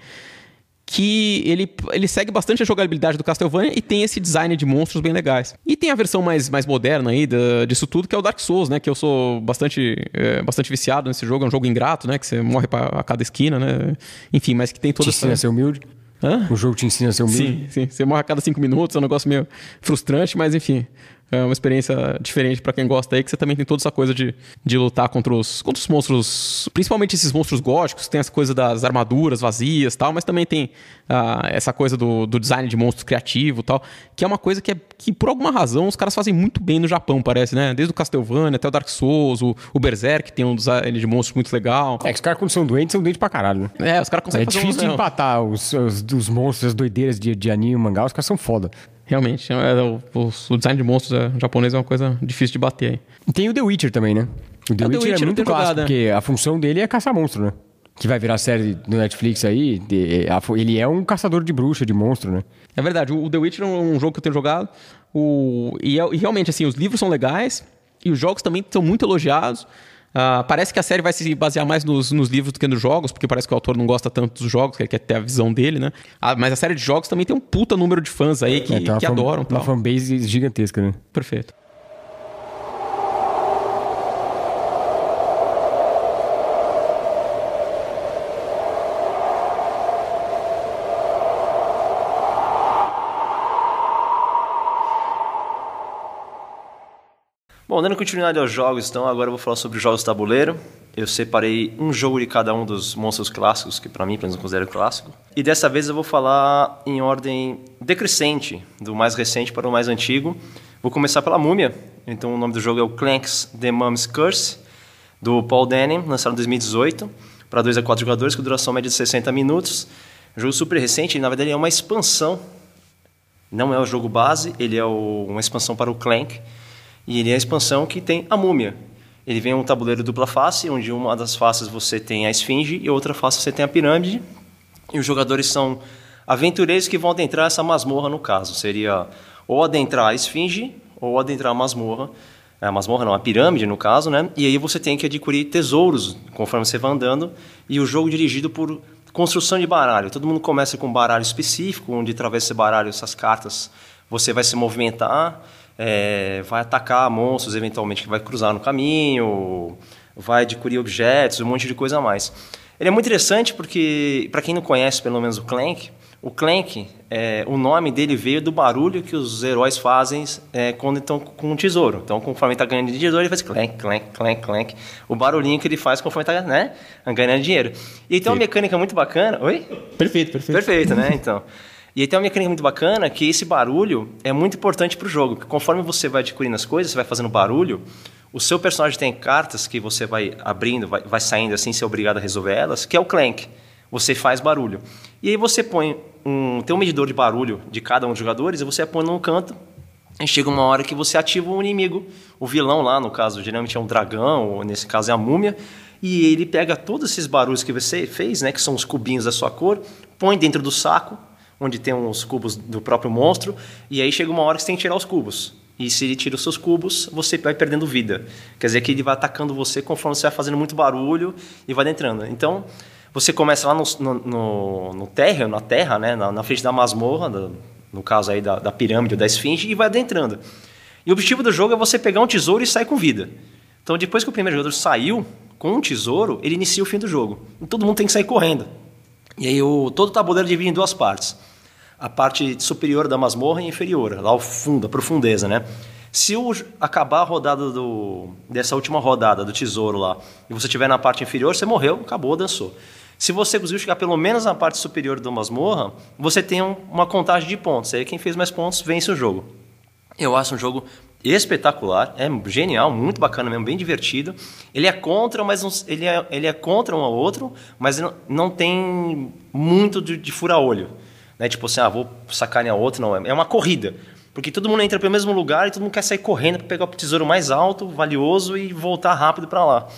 que ele, ele segue bastante a jogabilidade do Castlevania e tem esse design de monstros bem legais. E tem a versão mais, mais moderna aí da- disso tudo, que é o Dark Souls, né? Que eu sou bastante, é, bastante viciado nesse jogo. É um jogo ingrato, né? Que você morre pra, a cada esquina, né? Enfim, mas que tem Te toda a essa... ser humilde. Hã? O jogo te ensina a ser humilde. Sim, sim. Você morre a cada cinco minutos, é um negócio meio frustrante, mas enfim. É uma experiência diferente pra quem gosta aí, que você também tem toda essa coisa de, de lutar contra os, contra os monstros, principalmente esses monstros góticos, tem essa coisa das armaduras vazias e tal, mas também tem ah, essa coisa do, do design de monstros criativo e tal, que é uma coisa que, é, que por alguma razão os caras fazem muito bem no Japão, parece, né? Desde o Castlevania até o Dark Souls, o, o Berserk tem um design de monstros muito legal. É que os caras, quando são doentes, são doentes pra caralho, né? É, os caras É conseguem fazer difícil de um- empatar os, os, os monstros, as doideiras de, de anime e mangá, os caras são foda. Realmente, é, o, o- o design de monstros é, japonês é uma coisa difícil de bater aí. E tem o The Witcher também, né? O The É, o The Witcher, Witcher é muito clássico, jogado, é. porque a função dele é caçar monstro, né? Que vai virar série no Netflix aí. de- a fu- ele é um caçador de bruxa, de monstro, né? É verdade, o The Witcher é um jogo que eu tenho jogado. O, e, é- e realmente, assim, os livros são legais e os jogos também são muito elogiados. Ah, parece que a série vai se basear mais nos, nos livros do que nos jogos, porque parece que o autor não gosta tanto dos jogos, que ele quer ter a visão dele, né? Ah, mas a série de jogos também tem um puta número de fãs aí que, É, uma que fan- adoram. Uma fanbase gigantesca, né? Perfeito. Bom, dando continuidade aos jogos, então agora eu vou falar sobre jogos tabuleiro. Eu separei um jogo de cada um dos monstros clássicos, que para mim, pelo menos, eu considero clássico. E dessa vez eu vou falar em ordem decrescente, do mais recente para o mais antigo. Vou começar pela Múmia. Então o nome do jogo é o Clanks The Mum's Curse, do Paul Denham, lançado em 2018, para 2 a 4 jogadores, com duração média de 60 minutos. Jogo super recente, na verdade é uma expansão. Não é o jogo base, ele é o, uma expansão para o Clank. E ele é a expansão que tem a múmia. Ele vem um tabuleiro dupla face, onde uma das faces você tem a esfinge e outra face você tem a pirâmide. E os jogadores são aventureiros que vão adentrar essa masmorra, no caso. Seria ou adentrar a esfinge ou adentrar a masmorra. A masmorra não, a pirâmide, no caso, né? E aí você tem que adquirir tesouros conforme você vai andando. E o jogo dirigido por construção de baralho. Todo mundo começa com um baralho específico, onde através desse baralho, essas cartas, você vai se movimentar é, vai atacar monstros eventualmente que vai cruzar no caminho, vai adquirir objetos, um monte de coisa a mais. Ele é muito interessante porque, para quem não conhece pelo menos o Clank, o Clank, é, o nome dele veio do barulho que os heróis fazem é, quando estão com um tesouro. Então, conforme está ganhando dinheiro, ele faz clank, clank, clank, clank. O barulhinho que ele faz conforme está né, ganhando dinheiro. E tem uma mecânica muito bacana. Oi? Perfeito, perfeito. Perfeito, né? Então. E aí tem uma mecânica muito bacana que esse barulho é muito importante para o jogo. Conforme você vai adquirindo as coisas, você vai fazendo barulho, o seu personagem tem cartas que você vai abrindo, vai, vai saindo assim, ser obrigado a resolver elas, que é o clank. Você faz barulho. E aí você põe um. Tem um medidor de barulho de cada um dos jogadores, e você põe num canto. E chega uma hora que você ativa o inimigo, o vilão lá, no caso, geralmente é um dragão, ou nesse caso é a múmia, e ele pega todos esses barulhos que você fez, né, que são os cubinhos da sua cor, põe dentro do saco, onde tem os cubos do próprio monstro, e aí chega uma hora que você tem que tirar os cubos. E se ele tira os seus cubos, você vai perdendo vida. Quer dizer que ele vai atacando você conforme você vai fazendo muito barulho e vai entrando. Então, você começa lá no, no, no, no terra, na terra, né, na, na frente da masmorra, no, no caso aí da, da pirâmide ou da esfinge, e vai adentrando. E o objetivo do jogo é você pegar um tesouro e sair com vida. Então, depois que o primeiro jogador saiu com um tesouro, ele inicia o fim do jogo. E todo mundo tem que sair correndo. E aí o, todo o tabuleiro divide em duas partes a parte superior da masmorra e inferior, lá o fundo, a profundeza, né? Se o, acabar a rodada do, dessa última rodada do tesouro lá e você estiver na parte inferior, você morreu, acabou, dançou. Se você conseguiu chegar pelo menos na parte superior da masmorra, você tem um, uma contagem de pontos. Aí quem fez mais pontos vence o jogo. Eu acho um jogo espetacular, é genial, muito bacana mesmo, bem divertido. Ele é contra, mas ele, é, ele é contra um ao outro, mas não, não tem muito de, de fura-olho. Né? Tipo assim, ah, vou sacanear outro. Não, é uma corrida. Porque todo mundo entra pelo mesmo lugar e todo mundo quer sair correndo para pegar o tesouro mais alto, valioso e voltar rápido para lá.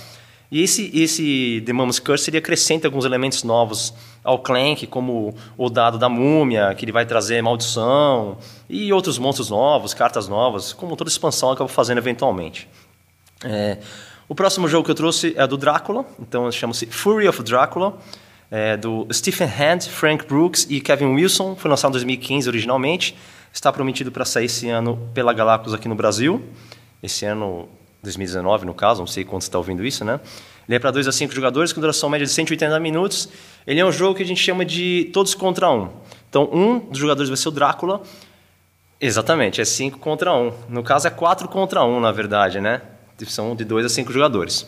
E esse, esse The Mum's Curse ele acrescenta alguns elementos novos ao Clank, como o dado da múmia, que ele vai trazer maldição, e outros monstros novos, cartas novas, como toda expansão acaba fazendo eventualmente. É, o próximo jogo que eu trouxe é do Drácula, então chama-se Fury of Drácula é, do Stephen Hand, Frank Brooks e Kevin Wilson. Foi lançado em 2015 originalmente. Está prometido para sair esse ano pela Galapagos aqui no Brasil. Esse ano, 2019 no caso, não sei quando você está ouvindo isso, né? Ele é para 2 a 5 jogadores com duração média de 180 minutos. Ele é um jogo que a gente chama de todos contra um. Então, um dos jogadores vai ser o Drácula. Exatamente, é 5 contra 1. Um. No caso, é 4 contra 1, um, na verdade, né? São de 2 a 5 jogadores.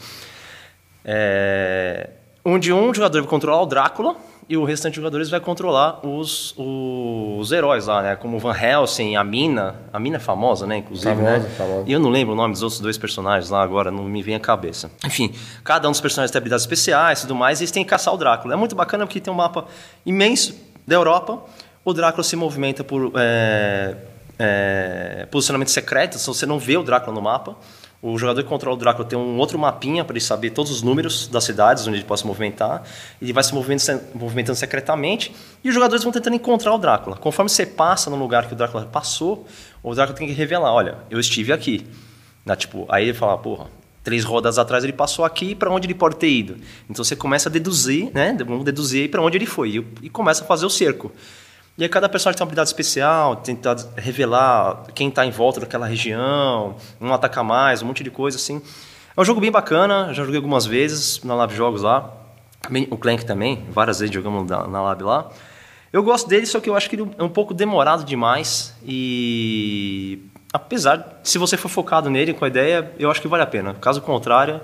É onde um jogador vai controlar o Drácula e o restante de jogadores vai controlar os, os heróis lá, né? Como Van Helsing, a Mina. A Mina é famosa, né? Inclusive, famosa, né? Famosa. E eu não lembro o nome dos outros dois personagens lá agora, não me vem à cabeça. Enfim, cada um dos personagens tem habilidades especiais e tudo mais, e eles têm que caçar o Drácula. É muito bacana porque tem um mapa imenso da Europa. O Drácula se movimenta por é, é, posicionamento secreto, então você não vê o Drácula no mapa. O jogador que controla o Drácula tem um outro mapinha para ele saber todos os números das cidades onde ele pode se movimentar. Ele vai se movimentando, movimentando secretamente e os jogadores vão tentando encontrar o Drácula. Conforme você passa no lugar que o Drácula passou, o Drácula tem que revelar: olha, eu estive aqui. Na, tipo, aí ele fala: porra, três rodas atrás ele passou aqui para onde ele pode ter ido. Então você começa a deduzir, né? Vamos deduzir para onde ele foi e, e começa a fazer o cerco. E aí cada personagem tem uma habilidade especial, tentar revelar quem está em volta daquela região, um atacar mais, um monte de coisa assim. É um jogo bem bacana, já joguei algumas vezes na Lab Jogos lá. O Clank também, várias vezes jogamos na, na Lab lá. Eu gosto dele, só que eu acho que ele é um pouco demorado demais e apesar, se você for focado nele com a ideia, eu acho que vale a pena. Caso contrário,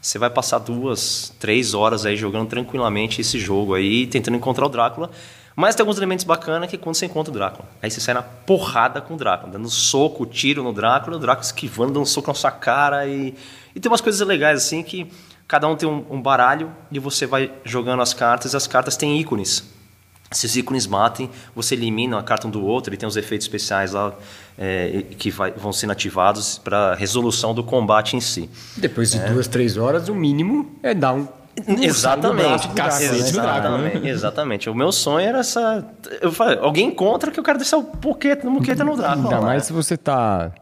você vai passar duas, três horas aí jogando tranquilamente esse jogo aí, tentando encontrar o Drácula. Mas tem alguns elementos bacanas que é quando você encontra o Drácula. Aí você sai na porrada com o Drácula, dando soco, tiro no Drácula, o Drácula esquivando, dando soco na sua cara. E, e tem umas coisas legais assim que cada um tem um, um baralho e você vai jogando as cartas e as cartas têm ícones. Se os ícones matem, você elimina a carta um do outro, ele tem os efeitos especiais lá é, que vai, vão sendo ativados para resolução do combate em si. Depois de duas, três horas, o mínimo é dar um. Exatamente. cacete do exatamente, exatamente. O meu sonho era essa. Eu falei, alguém encontra que eu quero descer o poqueta no moqueta no Drácula. Ainda mais né? se você tá.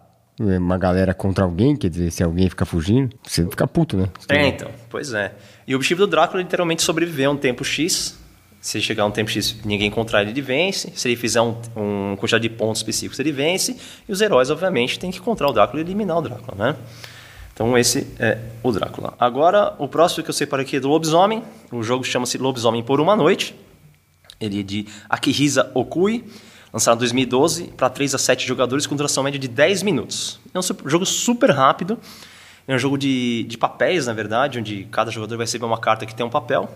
é, Uma galera contra alguém, quer dizer, se alguém ficar fugindo, você fica puto, né? É, então. Pois é. E o objetivo do Drácula é literalmente sobreviver a um tempo X. Se ele chegar a um tempo X ninguém encontrar ele, ele vence. Se ele fizer um, um quantidade de pontos específicos, ele vence. E os heróis, obviamente, têm que encontrar o Drácula e eliminar o Drácula, né? Então esse é o Drácula. Agora, o próximo que eu separei aqui é do Lobisomem. O jogo chama-se Lobisomem por uma Noite. Ele é de Akihisa Okui, lançado em 2012 para 3 a 7 jogadores com duração média de 10 minutos. É um su- jogo super rápido. É um jogo de, de papéis, na verdade, onde cada jogador vai receber uma carta que tem um papel.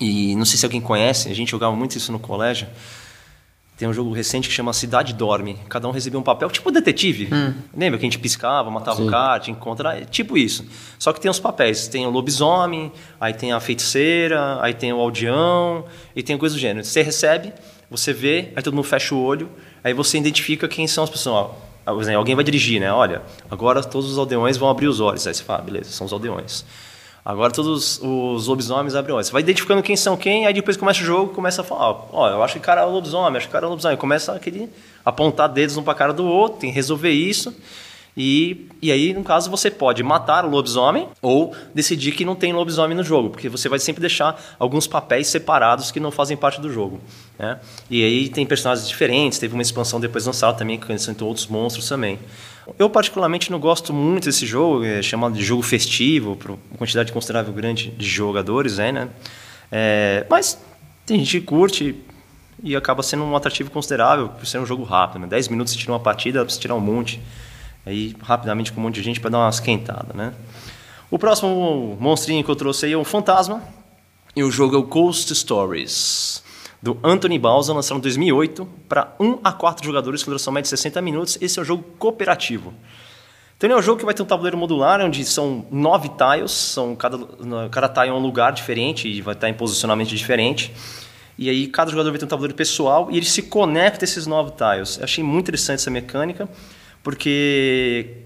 E não sei se alguém conhece, a gente jogava muito isso no colégio. Tem um jogo recente que chama Cidade Dorme. Cada um recebia um papel, tipo detetive. Lembra que a gente piscava, matava o cara, tinha que encontrar. É tipo isso. Só que tem os papéis. Tem o lobisomem, aí tem a feiticeira, aí tem o aldeão, e tem coisa do gênero. Você recebe, você vê, aí todo mundo fecha o olho, aí você identifica quem são as pessoas. Ó, alguém vai dirigir, né? Olha, agora todos os aldeões vão abrir os olhos. Aí você fala, ah, beleza, são os aldeões. Agora todos os lobisomens abrem olhos. Você vai identificando quem são quem, aí depois começa o jogo, começa a falar, ó, eu acho que o cara é lobisomem, acho que o cara é lobisomem. Começa aquele apontar dedos um para a cara do outro, tem que resolver isso. E, e aí, no caso, você pode matar o lobisomem ou decidir que não tem lobisomem no jogo, porque você vai sempre deixar alguns papéis separados que não fazem parte do jogo. Né? E aí tem personagens diferentes, teve uma expansão depois lançada também, que acrescentou outros monstros também. Eu, particularmente, não gosto muito desse jogo, é chamado de jogo festivo, por uma quantidade considerável grande de jogadores, aí, né? É, mas tem gente que curte e acaba sendo um atrativo considerável por ser um jogo rápido, né? 10 minutos você tira uma partida, você tirar um monte, aí rapidamente com um monte de gente para dar uma esquentada, né? O próximo monstrinho que eu trouxe aí é o Fantasma, e o jogo é o Ghost Stories, do Anthony Bausa, lançado em 2008, para 1 a 4 jogadores duração média de 60 minutos. Esse é um jogo cooperativo. Então ele é um jogo que vai ter um tabuleiro modular, onde são nove tiles, são cada, cada tile é um lugar diferente e vai estar em posicionamento diferente. E aí cada jogador vai ter um tabuleiro pessoal e ele se conecta a esses nove tiles. Eu achei muito interessante essa mecânica, porque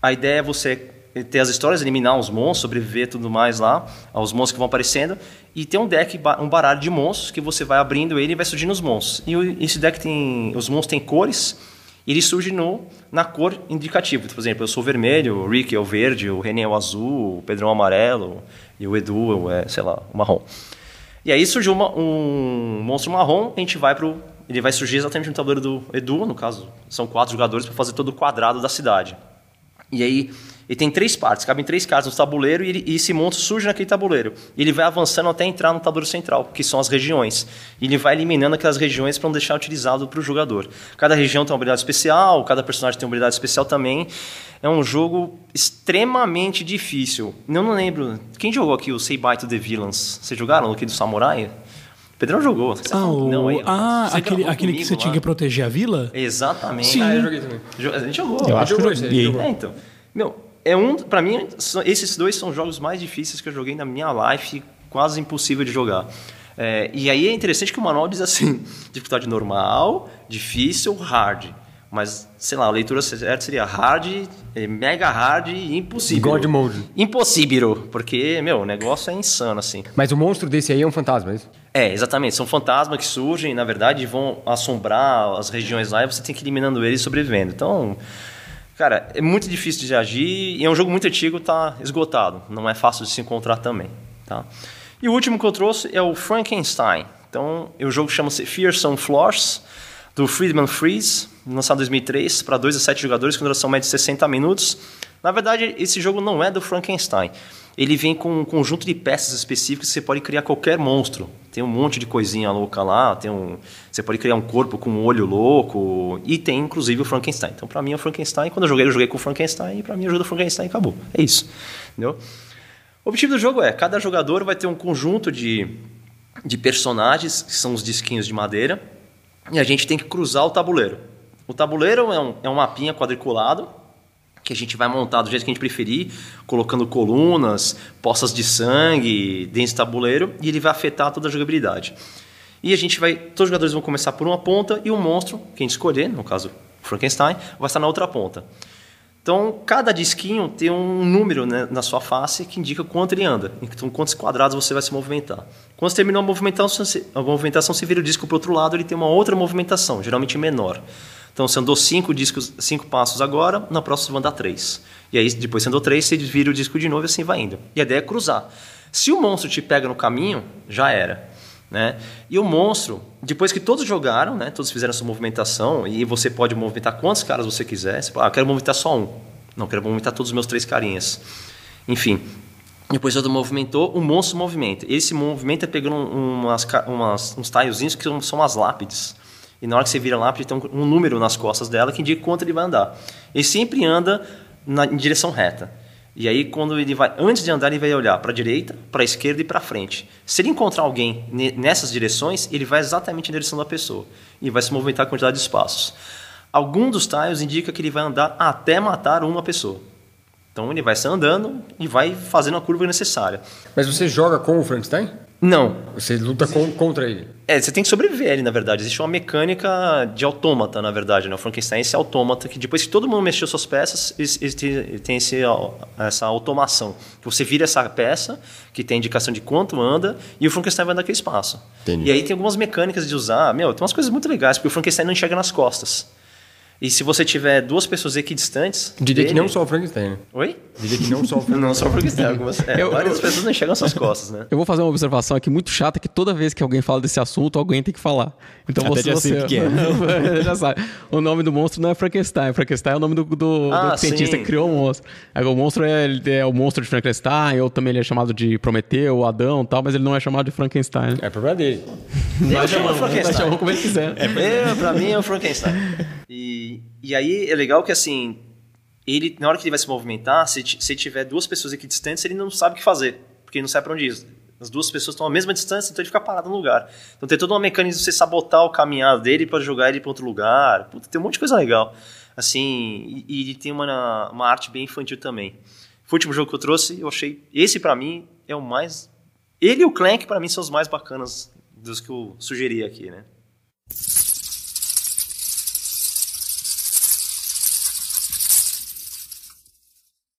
a ideia é você ter as histórias, eliminar os monstros, sobreviver tudo mais lá, aos monstros que vão aparecendo, e ter um deck, um baralho de monstros que você vai abrindo ele e vai surgindo os monstros. E esse deck tem, os monstros têm cores, e ele surge no, na cor indicativa. Por exemplo, eu sou vermelho, o Rick é o verde, o René é o azul, o Pedrão é o amarelo, e o Edu é, sei lá, o marrom. E aí surgiu uma- um monstro marrom, a gente vai pro. Ele vai surgir exatamente no tabuleiro do Edu, no caso, são quatro jogadores para fazer todo o quadrado da cidade. E aí, ele tem três partes, cabem três cartas no tabuleiro e, ele- e esse monstro surge naquele tabuleiro. E ele vai avançando até entrar no tabuleiro central, que são as regiões. E ele vai eliminando aquelas regiões para não deixar utilizado para o jogador. Cada região tem uma habilidade especial, cada personagem tem uma habilidade especial também. É um jogo extremamente difícil. Eu não lembro. Quem jogou aqui o Say Bye to the Villains? Vocês jogaram aqui do Samurai? Pedrão jogou. Você Ah, o- não, aí, ah você aquele, aquele que você tinha lá. que proteger a vila? Exatamente. Sim. Ah, eu joguei também. A gente jogou. Eu acho que eu joguei. É, então. Meu, é um. Pra mim, esses dois são os jogos mais difíceis que eu joguei na minha life, quase impossível de jogar. É, e aí é interessante que o manual diz assim: dificuldade normal, difícil, hard. Mas, sei lá, a leitura certa seria hard, eh, mega hard e impossível. God mode. Impossível, porque, meu, o negócio é insano, assim. Mas o monstro desse aí é um fantasma, é isso? É, exatamente. São fantasmas que surgem, na verdade, vão assombrar as regiões lá e você tem que ir eliminando eles e sobrevivendo. Então, cara, é muito difícil de agir e é um jogo muito antigo, tá esgotado. Não é fácil de se encontrar também, tá? E o último que eu trouxe é o Frankenstein. Então, o jogo chama-se Fearsome Floors, do Friedman Freeze, lançado em 2003, para 2 a 7 jogadores com duração média de 60 minutos. Na verdade, esse jogo não é do Frankenstein. Ele vem com um conjunto de peças específicas que você pode criar qualquer monstro. Tem um monte de coisinha louca lá, tem um, você pode criar um corpo com um olho louco e tem inclusive o Frankenstein. Então, para mim, é o Frankenstein. Quando eu joguei, eu joguei com o Frankenstein e para mim ajuda o Frankenstein e acabou. É isso. Entendeu? O objetivo do jogo é: cada jogador vai ter um conjunto de, de personagens, que são os disquinhos de madeira, e a gente tem que cruzar o tabuleiro. O tabuleiro é um, é um mapinha quadriculado que a gente vai montar do jeito que a gente preferir, colocando colunas, poças de sangue dentro do tabuleiro e ele vai afetar toda a jogabilidade. E a gente vai, todos os jogadores vão começar por uma ponta e o monstro, que a gente escolher, no caso Frankenstein, vai estar na outra ponta. Então, cada disquinho tem um número né, na sua face que indica quanto ele anda. Então, quantos quadrados você vai se movimentar. Quando você terminou a movimentação, a movimentação, você vira o disco para o outro lado, ele tem uma outra movimentação, geralmente menor. Então, você andou cinco, discos, cinco passos agora, na próxima você vai andar três. E aí, depois você andou três, você vira o disco de novo e assim vai indo. E a ideia é cruzar. Se o monstro te pega no caminho, já era. Né? E o monstro, depois que todos jogaram, né, todos fizeram sua movimentação, e você pode movimentar quantos caras você quiser. Você fala, ah, quero movimentar só um. Não, quero movimentar todos os meus três carinhas. Enfim, depois todo movimentou, o monstro movimenta. Esse movimento é pegando umas, umas, uns taiozinhos que são as lápides. E na hora que você vira lápide, tem um número nas costas dela que indica quanto ele vai andar. Ele sempre anda na, em direção reta. E aí, quando ele vai, antes de andar, ele vai olhar para a direita, para a esquerda e para frente. Se ele encontrar alguém nessas direções, ele vai exatamente na direção da pessoa e vai se movimentar a quantidade de espaços. Algum dos tiles indica que ele vai andar até matar uma pessoa. Então ele vai se andando e vai fazendo a curva necessária. Mas você joga com o Frankenstein? Não. Você luta com, contra ele? É, você tem que sobreviver ele, na verdade. Existe uma mecânica de autômata, na verdade. Né? O Frankenstein é esse autômata que depois que todo mundo mexeu suas peças, ele tem esse, essa automação. Que você vira essa peça, que tem indicação de quanto anda, e o Frankenstein vai naquele espaço. Entendi. E aí tem algumas mecânicas de usar. Meu, tem umas coisas muito legais, porque o Frankenstein não enxerga nas costas. E se você tiver duas pessoas equidistantes. Diria dele... que não só o Frankenstein, né? Oi? Diria que não só o Frankenstein. não só o Frankenstein. Algumas, é, eu, várias eu... pessoas não enxergam suas costas, né? Eu vou fazer uma observação aqui muito chata: que toda vez que alguém fala desse assunto, alguém tem que falar. Então Até você. Já você que é. já sabe. O nome do monstro não é Frankenstein. Frankenstein é o nome do, do, ah, do cientista sim. que criou o monstro. O monstro é, é, o monstro de Frankenstein, ou também ele é chamado de Prometeu, Adão e tal, mas ele não é chamado de Frankenstein. É problema dele. Nós chamamos. Nós chamamos como ele quiser. É, pra mim é o Frankenstein. E, e aí é legal que assim, ele, na hora que ele vai se movimentar, se, se tiver duas pessoas aqui distantes, ele não sabe o que fazer, porque ele não sabe para onde ir. As duas pessoas estão à mesma distância, então ele fica parado no lugar. Então tem toda uma mecânica de você sabotar o caminhar dele para jogar ele para outro lugar. Puta, tem um monte de coisa legal. Assim, e, e tem uma, uma arte bem infantil também. Foi o último jogo que eu trouxe, eu achei. Esse para mim é o mais. Ele e o Clank, para mim, são os mais bacanas dos que eu sugeri aqui, né?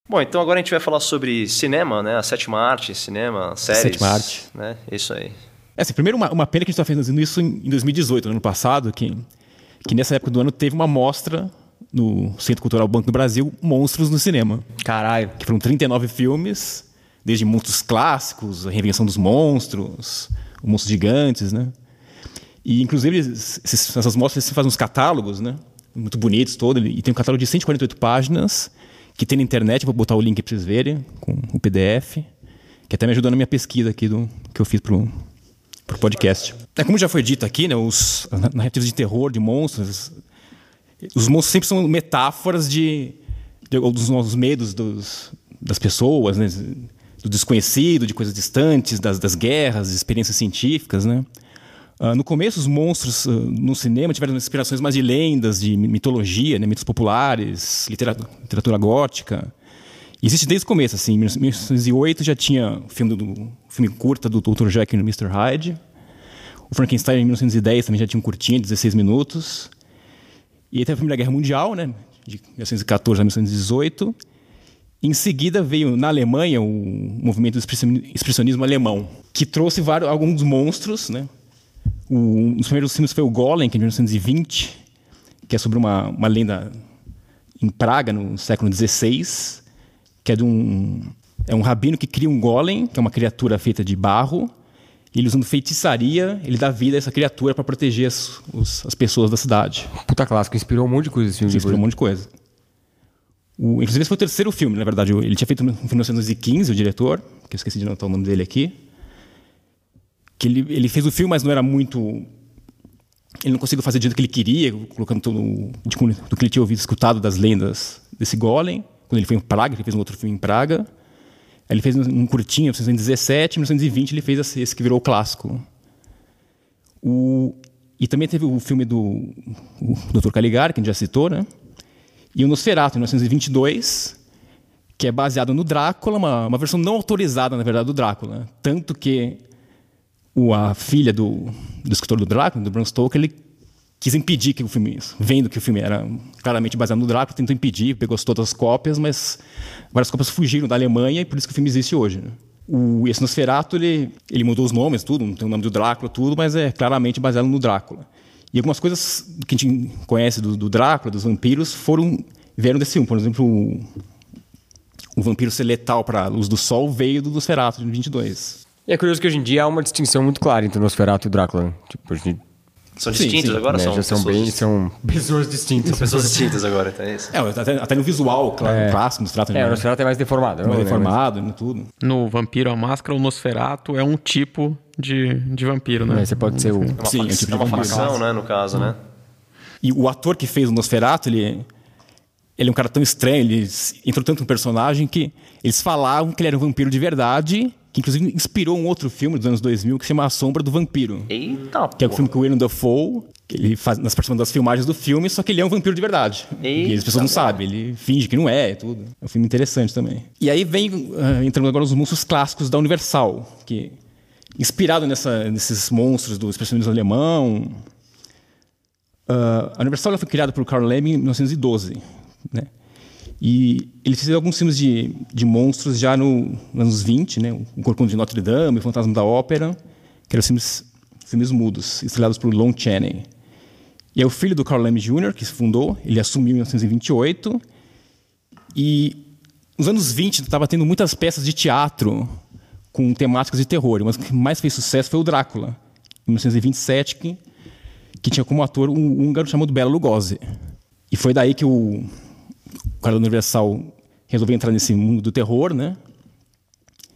Bom, então agora a gente vai falar sobre cinema, né? A sétima arte, cinema, séries. Sétima arte. Né? Isso aí. É, assim, primeiro uma, uma pena que a gente está fazendo isso em 2018, no ano passado, que, que nessa época do ano teve uma mostra no Centro Cultural Banco do Brasil, Monstros no Cinema. Caralho. Que foram 39 filmes, desde monstros clássicos, a reinvenção dos monstros, os monstros gigantes, né? E, inclusive, esses, essas mostras se fazem uns catálogos, né? Muito bonitos, todo. E tem um catálogo de 148 páginas que tem na internet, vou botar o link para vocês verem, com o PDF, que até me ajudou na minha pesquisa aqui do, que eu fiz pro, pro podcast. É, como já foi dito aqui, né, os narrativas de terror, de monstros, os monstros sempre são metáforas de, de dos nossos medos dos, das pessoas, né, do desconhecido, de coisas distantes, das, das guerras, de experiências científicas, né? Uh, no começo, os monstros uh, no cinema tiveram inspirações mais de lendas, de mitologia, né, mitos populares, literatura, literatura gótica. E existe desde o começo, assim. Em 1908 já tinha o filme, do, filme curta do Dr. Jekyll e Mr. Hyde. O Frankenstein, em 1910, também já tinha um curtinho, de 16 minutos. E aí a Primeira Guerra Mundial, né, de 1914 a 1918. Em seguida veio na Alemanha o movimento do expressionismo alemão, que trouxe vários, alguns monstros, né, o, um dos primeiros filmes foi o Golem, que é de 1920, que é sobre uma, uma lenda em Praga, no século XVI, que é de um, é um rabino que cria um golem, que é uma criatura feita de barro, e ele usando feitiçaria, ele dá vida a essa criatura para proteger as, os, as pessoas da cidade. Puta clássico, inspirou um monte de coisa esse filme. Inspirou um monte de coisa. O, inclusive, esse foi o terceiro filme, na verdade. Ele tinha feito em 1915, o diretor, que eu esqueci de anotar o nome dele aqui. Que ele, ele fez o filme, mas não era muito. Ele não conseguiu fazer do jeito que ele queria, colocando tudo do que ele tinha ouvido, escutado das lendas desse Golem. Quando ele foi em Praga, ele fez um outro filme em Praga. Ele fez um curtinho, em 1917, em 1920 ele fez esse que virou o clássico. O, e também teve o filme do o Dr. Caligari, que a gente já citou, né? E o Nosferatu, em 1922, que é baseado no Drácula, uma, uma versão não autorizada, na verdade, do Drácula. Tanto que o, a filha do, do escritor do Drácula, do Bram Stoker, ele quis impedir que o filme, vendo que o filme era claramente baseado no Drácula, tentou impedir, pegou todas as cópias, mas várias cópias fugiram da Alemanha e por isso que o filme existe hoje. Né? O, esse Nosferatu, ele, ele mudou os nomes, tudo, tem o nome do Drácula, tudo, mas é claramente baseado no Drácula. E algumas coisas que a gente conhece do, do Drácula, dos vampiros, foram vieram desse filme. Por exemplo, o, o vampiro ser letal para a luz do sol veio do Nosferatu, de 22. E é curioso que hoje em dia há uma distinção muito clara entre o Nosferatu e o Drácula. Tipo, a gente são distintos sim, sim. agora? Né, são já são pessoas bem. São pessoas distintas. São pessoas distintas agora, é isso. É, até, até no visual, claro, é. clássico, Nosferatu. É, o Nosferatu é mais deformado. Mais deformado, mas... tudo. No Vampiro a Máscara, o Nosferatu é um tipo de, de vampiro, né? É, você pode ser o. É uma, sim, fac... é, tipo é uma facção, né, no caso, hum. né? E o ator que fez o Nosferatu, ele, ele é um cara tão estranho, ele entrou tanto no personagem que eles falavam que ele era um vampiro de verdade que inclusive inspirou um outro filme dos anos 2000 que se chama A Sombra do Vampiro. Eita, Que é o filme com o William Dafoe, que ele faz nas participações das filmagens do filme, só que ele é um vampiro de verdade. Eita, e as pessoas não sabem, ele finge que não é, tudo. É um filme interessante também. E aí vem uh, entrando agora os monstros clássicos da Universal, que inspirado nessa, nesses monstros do expressionismo alemão. Uh, a Universal foi criada por Carl Lemming em 1912, né? E ele fez alguns filmes de, de monstros já no, nos anos 20, né? O Corcunda de Notre Dame, O Fantasma da Ópera, que eram filmes, filmes mudos, estrelados por Lon Chaney. E é o filho do Carl Lemme Jr., que se fundou, ele assumiu em 1928. E nos anos 20 estava tendo muitas peças de teatro com temáticas de terror, mas o que mais fez sucesso foi o Drácula, em 1927, que, que tinha como ator um húngaro chamado Bela Lugosi. E foi daí que o cara da Universal resolveu entrar nesse mundo do terror, né?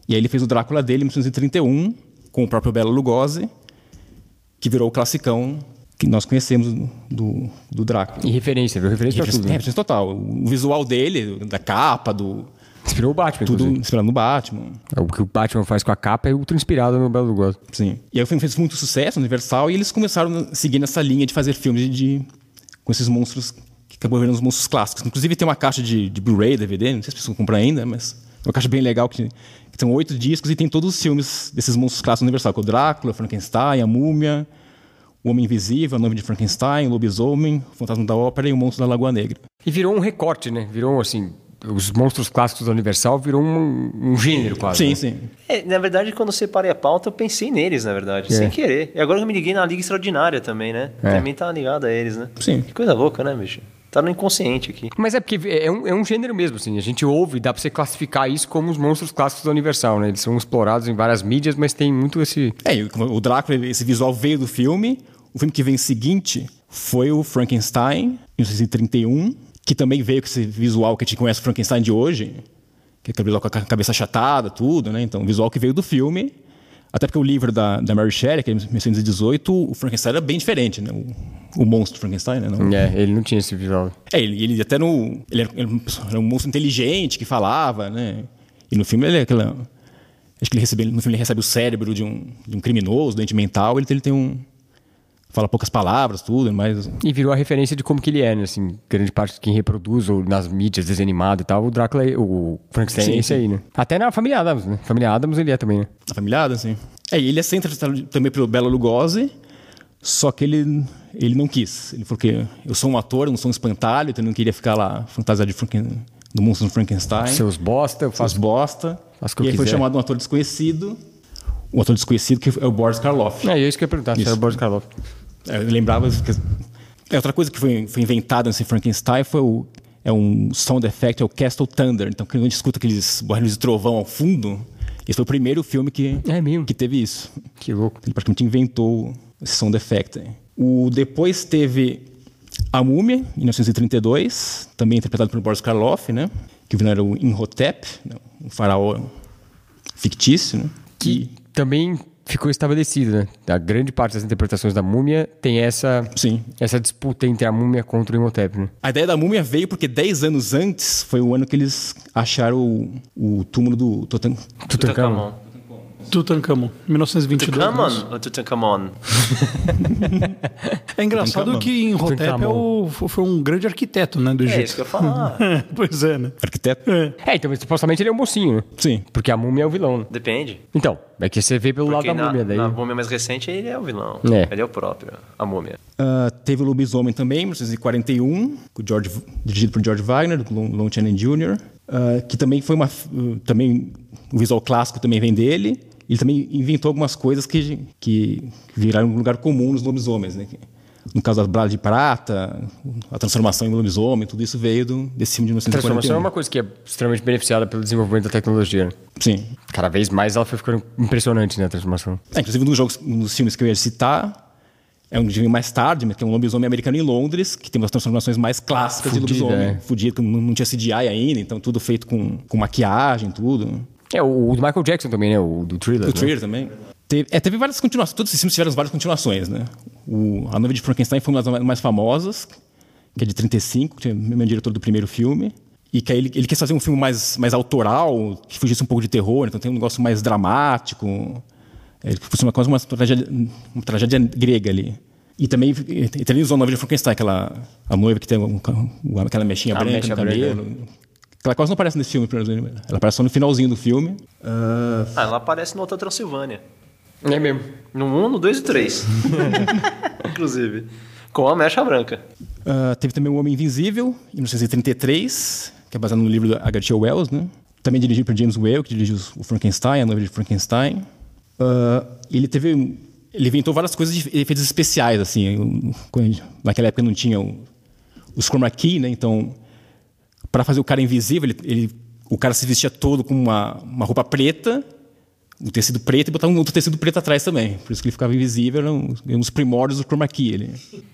E aí ele fez o Drácula dele em 1931, com o próprio Bela Lugosi, que virou o classicão que nós conhecemos do, do Drácula. E referência, viu? Referência para tudo. Né? Referência total. O visual dele, da capa, do... Inspirou o Batman, Tudo inclusive. inspirado no Batman. É, o que o Batman faz com a capa é ultra inspirado no Belo Lugosi. Sim. E aí o filme fez muito sucesso no Universal e eles começaram a seguir nessa linha de fazer filmes de, de com esses monstros acabou vendo os monstros clássicos. Inclusive tem uma caixa de, de Blu-ray, DVD, não sei se vocês vão comprar ainda, mas é uma caixa bem legal que, que tem oito discos e tem todos os filmes desses monstros clássicos universal, que é o Drácula, Frankenstein, a Múmia, o Homem Invisível, a Noiva de Frankenstein, o Lobisomem, o Fantasma da Ópera e o Monstro da Lagoa Negra. E virou um recorte, né? Virou assim, os monstros clássicos da Universal virou um, um gênero quase. Sim, né? sim. É, na verdade, quando eu separei a pauta, eu pensei neles, na verdade, É. sem querer. E agora eu me liguei na Liga Extraordinária também, né? É. Também tá ligado a eles, né? Sim. Que coisa louca, né, bicho? Tá no inconsciente aqui. Mas é porque é um, é um gênero mesmo, assim. A gente ouve, dá pra você classificar isso como os monstros clássicos da Universal, né? Eles são explorados em várias mídias, mas tem muito esse. É, o Drácula, esse visual veio do filme. O filme que vem seguinte foi o Frankenstein, em 1931, que também veio com esse visual que a gente conhece o Frankenstein de hoje, que é aquele com a ca- cabeça achatada, tudo, né? Então, o visual que veio do filme. Até porque o livro da, da Mary Shelley, que é de 1918, o Frankenstein era bem diferente, né? O, o monstro Frankenstein, né? Não- É, ele não tinha esse visual. É, ele, ele até no. Ele era, um- era um monstro inteligente que falava, né? E no filme ele é aquela. Acho que ele recebe, no filme ele recebe o cérebro de um, de um criminoso, doente mental, ele, ele tem um. Fala poucas palavras, tudo, mas. E virou a referência de como que ele é, né? Assim, grande parte de quem reproduz, ou nas mídias, desenho animado e tal, o Drácula, o Frankenstein é Sim, esse sim. aí, né? Até na família Adams, né? Família Adams ele é também, né? Na familiada, assim. É, e ele é sempre tratado também pelo Bela Lugosi, só que ele, ele não quis. Ele falou que eu sou um ator, eu não sou um espantalho, então ele não queria ficar lá fantasiado de Franken, do monstro do Frankenstein. Seus bosta, eu faço. bosta. faço e aí foi quiser. chamado um ator desconhecido. Um ator desconhecido que é o Boris Karloff. É, é isso que eu ia perguntar, se Isso. era o Boris Karloff. É, Eu lembrava. que- é, outra coisa que foi, foi inventada nesse Frankenstein foi o. É um sound effect, é o Castle Thunder. Então, quando a gente escuta aqueles barulhos de trovão ao fundo, esse foi o primeiro filme que, É que teve isso. Que louco. Ele praticamente inventou esse sound effect. O, depois teve A Múmia, em 1932, também interpretado pelo Boris Karloff, né? Que o vilão era o Imhotep, né? um faraó fictício, né? Que também ficou estabelecido, né? A grande parte das interpretações da múmia tem essa, Sim. essa disputa entre a múmia contra o Imhotep, né? A ideia da múmia veio porque 10 anos antes foi o ano que eles acharam o, o túmulo do Totan... Tutankhamon. Tutankhamon, 1922. Tutankhamon ou Tutankhamon? É engraçado Tutankhamon. que Imhotep é o, foi um grande arquiteto, né, do É Egito. isso que eu ia falar. pois é, né? Arquiteto? É. É, então, supostamente ele é um mocinho, né? Sim. Porque a múmia é o vilão, né? Depende. Então, é que você vê pelo Porque lado da na, múmia daí. na múmia mais recente ele é o vilão. É. Ele é o próprio, a múmia. Ah, teve o Lobisomem também, em 1941, com George, dirigido por George Wagner, do Lon Lon Chaney Jr., ah, que também foi uma... uh, também O visual clássico também vem dele. Ele também inventou algumas coisas que, que viraram um lugar comum nos lobisomens, né? No caso da Bala de Prata, a transformação em lobisomem, tudo isso veio do, desse filme de Transformação é 1941. uma coisa que é extremamente beneficiada pelo desenvolvimento da tecnologia. né? Sim. Cada vez mais ela foi ficando impressionante, né, a transformação. É, inclusive, um dos, jogos, um dos filmes que eu ia citar é um veio mais tarde, mas é um lobisomem americano em Londres, que tem umas transformações mais clássicas Fudida, de lobisomem. é. Fudido, que não, não tinha CGI ainda, então tudo feito com, com maquiagem, tudo. É, o, o do Michael Jackson também, né? O do Thriller. O né? Thriller também. Teve, é, teve várias continuações, todos esses filmes tiveram várias continuações, né? O, a Noiva de Frankenstein foi uma das mais famosas, que é de 35, que é o mesmo diretor do primeiro filme. E que aí ele, ele quis fazer um filme mais, mais autoral, que fugisse um pouco de terror, então tem um negócio mais dramático. É, que fosse uma coisa, uma tragédia, uma tragédia grega ali. E também ele também usou a noiva de Frankenstein, aquela a noiva que tem um, um- aquela mechinha A branca mecha no cabelo. Ela quase não aparece nesse filme. Ela aparece só no finalzinho do filme. Ah, Ah, ela aparece no Hotel Transilvânia. É mesmo. No 1, no 2 e 3. Inclusive. Com a mecha branca. Ah, teve também O Homem Invisível, em 1933, que é baseado no livro da H.G. Wells, né? Também dirigido por James Whale, que dirigiu o Frankenstein, a noiva de Frankenstein. Ah, ele teve... Ele inventou várias coisas de efeitos especiais, assim. quando- naquela época não tinha os chroma key, né? Então, para fazer o cara invisível, ele, ele- o cara se vestia todo com uma, uma roupa preta, um tecido preto, e botava um outro tecido preto atrás também. Por isso que ele ficava invisível, eram os, eram os primórdios do chroma key. Ele,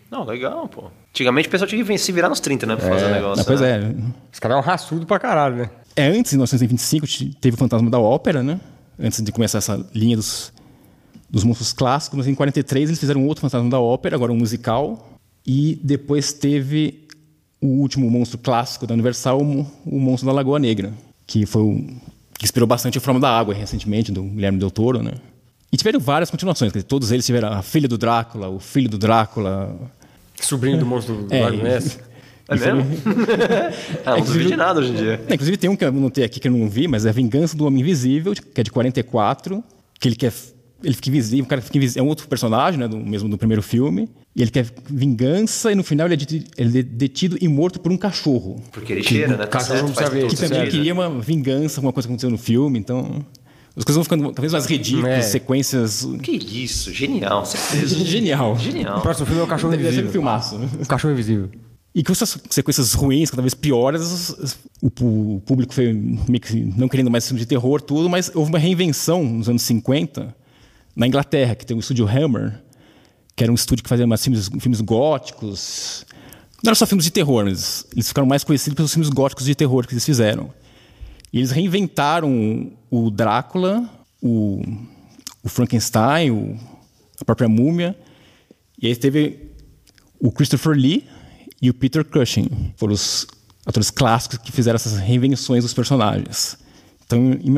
Não, legal, pô. Antigamente o pessoal tinha que se virar nos 30, né? Pra fazer o negócio. Ah, pois né? é. Esse cara é um raçudo pra caralho, né? É, antes, em 1925, t- teve o Fantasma da Ópera, né? Antes de começar essa linha dos, dos monstros clássicos. Mas em 43 eles fizeram um outro Fantasma da Ópera, agora um musical. E depois teve o último monstro clássico da Universal, o, mo- o Monstro da Lagoa Negra. Que foi o, que inspirou bastante o Forma da Água, recentemente, do Guilherme Del Toro, né? E tiveram várias continuações. quer dizer, todos eles tiveram a filha do Drácula, o filho do Drácula... Sobrinho do monstro do É, Lago Ness. É mesmo? ah, não duvido de nada hoje em dia. É, inclusive tem um que eu notei aqui que eu não vi, mas é a Vingança do Homem Invisível, que é de 44, que ele quer ele fica invisível, o cara fica invisível, é um outro personagem, né, do mesmo do primeiro filme, e ele quer vingança e no final ele é detido, ele é detido e morto por um cachorro. Porque ele cheira, né? Tá cachorro certo, não faz precisa ver, todo Que é também sério, queria uma vingança, alguma coisa que aconteceu no filme, então as coisas vão ficando cada vez mais ridículas, É. sequências Que isso, genial, certeza. genial. O Genial. próximo filme é o Cachorro Deve ser um Invisível. filmaço, né? O Cachorro Invisível. E com essas sequências ruins, cada vez piores, o, o público foi meio que não querendo mais filme de terror, tudo, mas houve uma reinvenção nos anos 50, na Inglaterra, que tem o estúdio Hammer, que era um estúdio que fazia mais filmes, filmes góticos. Não era só filmes de terror, mas eles ficaram mais conhecidos pelos filmes góticos de terror que eles fizeram. E eles reinventaram o Drácula, o, o Frankenstein, o- a própria múmia. E aí teve o Christopher Lee e o Peter Cushing. Foram os atores clássicos que fizeram essas reinvenções dos personagens. Então, em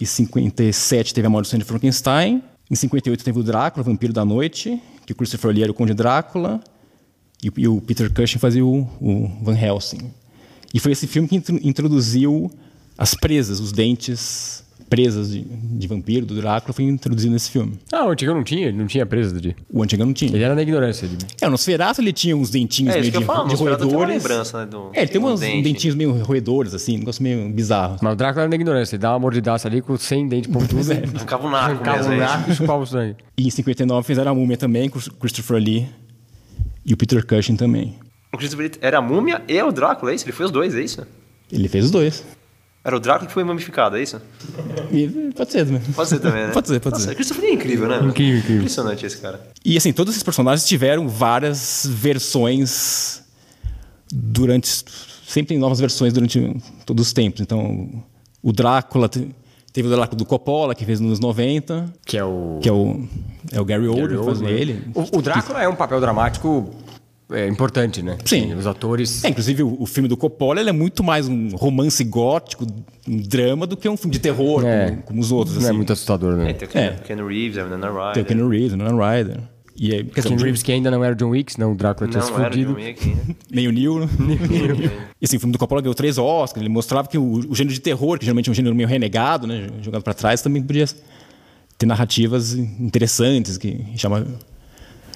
1957 teve a Maldição de Frankenstein. Em 58 teve o Drácula, Vampiro da Noite, que o Christopher Lee era o Conde Drácula. E, e o Peter Cushing fazia o, o Van Helsing. E foi esse filme que intro- introduziu as presas, os dentes presas de, de vampiro, do Drácula, foi introduzido nesse filme. Ah, o antigo não tinha, ele não tinha presa de. O antigo não tinha. Ele era na ignorância. Ele... É, o Nosferatu ele tinha uns dentinhos É, meio de, falo, de Nosferatu tem uma roedores. lembrança, né, do- é, ele tem um uns dente. dentinhos meio roedores, assim, um negócio meio bizarro. Mas o Drácula era na ignorância. Ele dava uma mordidaça ali com 100 dentes pontudos. Arrancava um naco Arrancava mesmo. o aí. naco e chupava o sangue. E em 59 fizeram a Múmia também, com o Christopher Lee e o Peter Cushing também. O Christopher Lee era a múmia e o Drácula, é isso? Ele foi os dois, é isso? Ele fez os dois. Era o Drácula que foi mumificado, é isso? E pode ser também. Pode ser também, né? Pode ser, pode Nossa, ser. Christopher é incrível, né? Incrível, incrível. Impressionante esse cara. E assim, todos esses personagens tiveram várias versões durante. Sempre tem novas versões durante todos os tempos. Então, o Drácula te- teve o Drácula do Coppola, que fez nos anos 90, Que é o. que é o, é o Gary Oldman Gary que Oldman. ele. O, o Drácula é um papel dramático é, importante, né? Sim. Os atores. É, inclusive, o, o filme do Coppola ele é muito mais um romance gótico, um drama, do que um filme de terror, É. como, como os outros. Não é assim. muito assustador, né? É, tem o Ken, É. Ken Reeves, a Winona Ryder. Tem o Keanu Reeves, o Nolan Ryder. E é, quer dizer, Ken o- Reeves, que ainda não era o John Wick, senão o Drácula tinha se Não, era o fudido. John Wick, né? Nem o Neil. e assim, o filme do Coppola ganhou três Oscars. Ele mostrava que o, o gênero de terror, que geralmente é um gênero meio renegado, né, jogado para trás, também podia ter narrativas interessantes que chama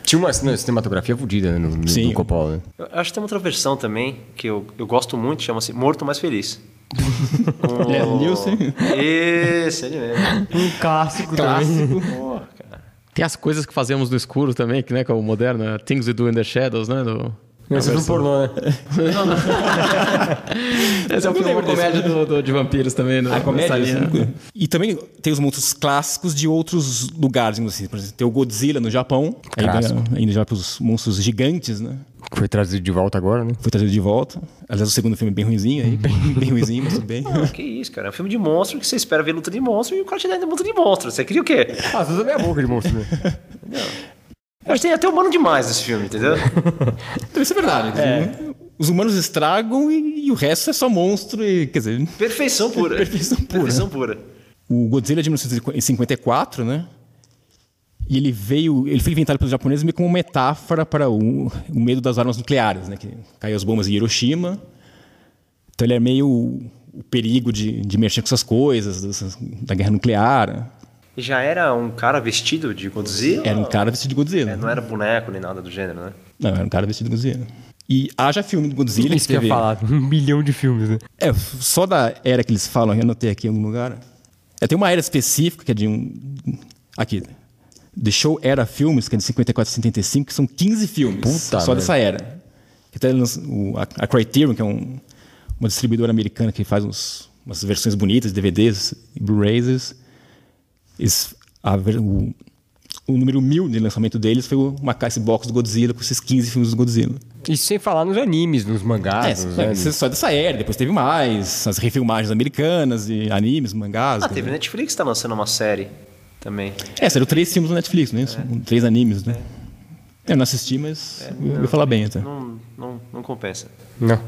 Tinha uma cine- cinematografia fodida né, no, no, Sim. no Coppola. né? Eu acho que tem outra versão também, que eu, eu gosto muito, chama-se Morto Mais Feliz. É, o Nielsen. Esse, ele mesmo. Um clássico, clássico. Porra, cara. Tem as coisas que fazemos no escuro também, que, né, que é o moderno, é Things We Do in the Shadows, né? Do... Esse é um pornô, né? Esse é o filme, uma comédia do, do- de vampiros também. No, A comédia, assim. E também tem os monstros clássicos de outros lugares, assim. Por exemplo, tem o Godzilla no Japão, ainda, Clássico. ainda já para os monstros gigantes, né? Foi trazido de volta agora, né? Foi trazido de volta. Aliás, o segundo filme é bem ruimzinho aí, bem, bem ruimzinho, mas tudo bem. Ah, que isso, cara. É um filme de monstro que você espera ver luta de monstro e o cara te dá ainda luta de monstro. Você queria o quê? Ah, tudo meia boca de monstro, né? Eu acho que tem até humano demais nesse filme, entendeu? Então, isso é verdade. Os humanos estragam e, e o resto é só monstro. E, quer dizer, Perfeição pura. Perfeição pura. Perfeição pura. o Godzilla é de 1954, né? E ele veio, ele foi inventado pelos japoneses meio como uma metáfora para o, o medo das armas nucleares, né? Que caiu as bombas em Hiroshima. Então ele é meio o, o perigo de, de mexer com essas coisas, dessas- da guerra nuclear. E já era um cara vestido de Godzilla? Era um cara vestido de Godzilla. É, não era boneco nem nada do gênero, né? Não, era um cara vestido de Godzilla. E haja filme do Godzilla Isso que eu ia falar. Um milhão de filmes, né? É, só da era que eles falam, eu anotei aqui em algum lugar. É, tem uma era específica que é de um. Aqui. The Show Era Filmes, que é de 54 a 75, que são 15 filmes. Puta só dessa era. Que até o- a, a Criterion, que é um- uma distribuidora americana que faz uns- umas versões bonitas, DVDs e Blu-rays. Eles- a o, o número mil de lançamento deles foi uma caixa box do Godzilla com esses 15 filmes do Godzilla. Isso sem falar nos animes, nos mangás. É, nos é, é só dessa era, depois teve mais, as refilmagens americanas, e animes, mangás. Ah, teve dizer. Netflix tá lançando uma série também. É, saíram três filmes no Netflix, né? Três animes, né? Eu não assisti, mas eu ia falar bem até. Não, Não, não, não compensa. Não.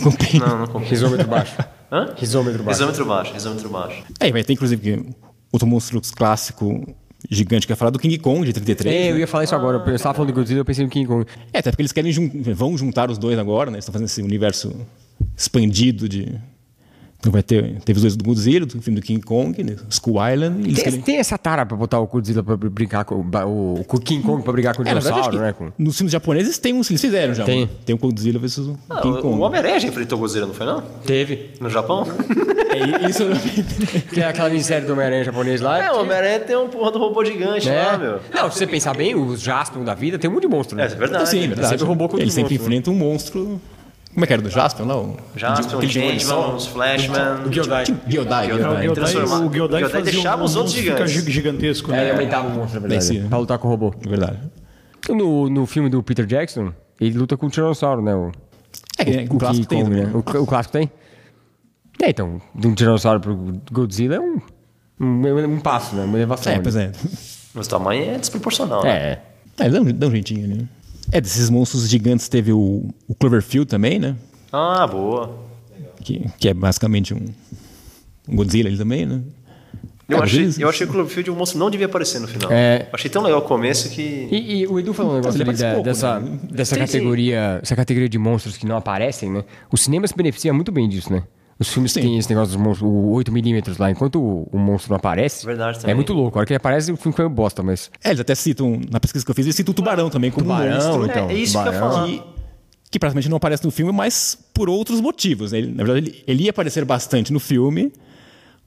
comprei. Não, não compensa. Risômetro baixo. Hã? Risômetro baixo. Risômetro baixo, risômetro baixo. É, vai ter inclusive outro monstro clássico gigante que ia falar do King Kong de 33. É, eu né? ia falar isso agora. Eu estava falando de Godzilla, eu pensei no King Kong. É, até porque eles querem jun- vão juntar os dois agora, né? Eles estão fazendo esse universo expandido de. Então vai ter. Teve os dois do Godzilla, do filme do King Kong, né? Skull Island. Eles Tem, querem... tem essa tara pra botar o Godzilla pra brincar com o, o, com o King Kong pra brigar com o É, dinossauro, né? Com... nos filmes japoneses tem uns, eles fizeram já. Tem. um- Tem o Godzilla versus o Ah, King o Kong. o Homem-Aranha já enfrentou o Godzilla, não foi não? Teve. No Japão? É, isso Que é aquela minissérie do Homem-Aranha japonês lá. É, o Homem-Aranha tem um porra do robô gigante né? lá, meu. Não, se você pensar bem, os Jaspion da vida tem um monte de monstro, né? É, é verdade. Sim, é verdade. sempre roubou contra Ele sempre monstros, enfrenta um monstro. Como é que era do Jasper lá? O... Só? os Flashman. O. Giodai, Giodai. O Gyodai, o fazia deixava os outros gigantes. gi- gigantesco, É, né? ele aumentava o monstro, na verdade. Desse- Pra lutar com o robô. É verdade. No, no filme do Peter Jackson, ele luta com o Tiranossauro, né? O, É, o o clássico tem também. né? O, cl- o clássico tem? É, então, de um Tiranossauro pro Godzilla é um, um, um passo, né? Uma elevação. É, pois é. Mas o tamanho é desproporcional. né? É. É, dá um, dá um jeitinho ali. né? É, desses monstros gigantes teve o, o Cloverfield também, né? Ah, boa. Que, que é basicamente um, um Godzilla ali também, né? Eu, É, achei, eu achei que o Cloverfield o monstro não devia aparecer no final. É. Achei tão legal o começo que. E, e o Edu falou um negócio ali da- participou, dessa, né? dessa Sim, categoria, essa categoria de monstros que não aparecem, né? O cinema se beneficia muito bem disso, né? Os filmes Sim. têm esse negócio dos monstros, o 8mm lá, enquanto o, o monstro não aparece. Verdade É muito louco. A hora que ele aparece, o filme foi bosta, mas. É, eles até citam, na pesquisa que eu fiz, eles citam o tubarão também como Tubarão, monstro. então. É, é isso que eu ia tubarão. falar. que, que praticamente não aparece no filme, mas por outros motivos. né? Ele, na verdade, ele, ele ia aparecer bastante no filme,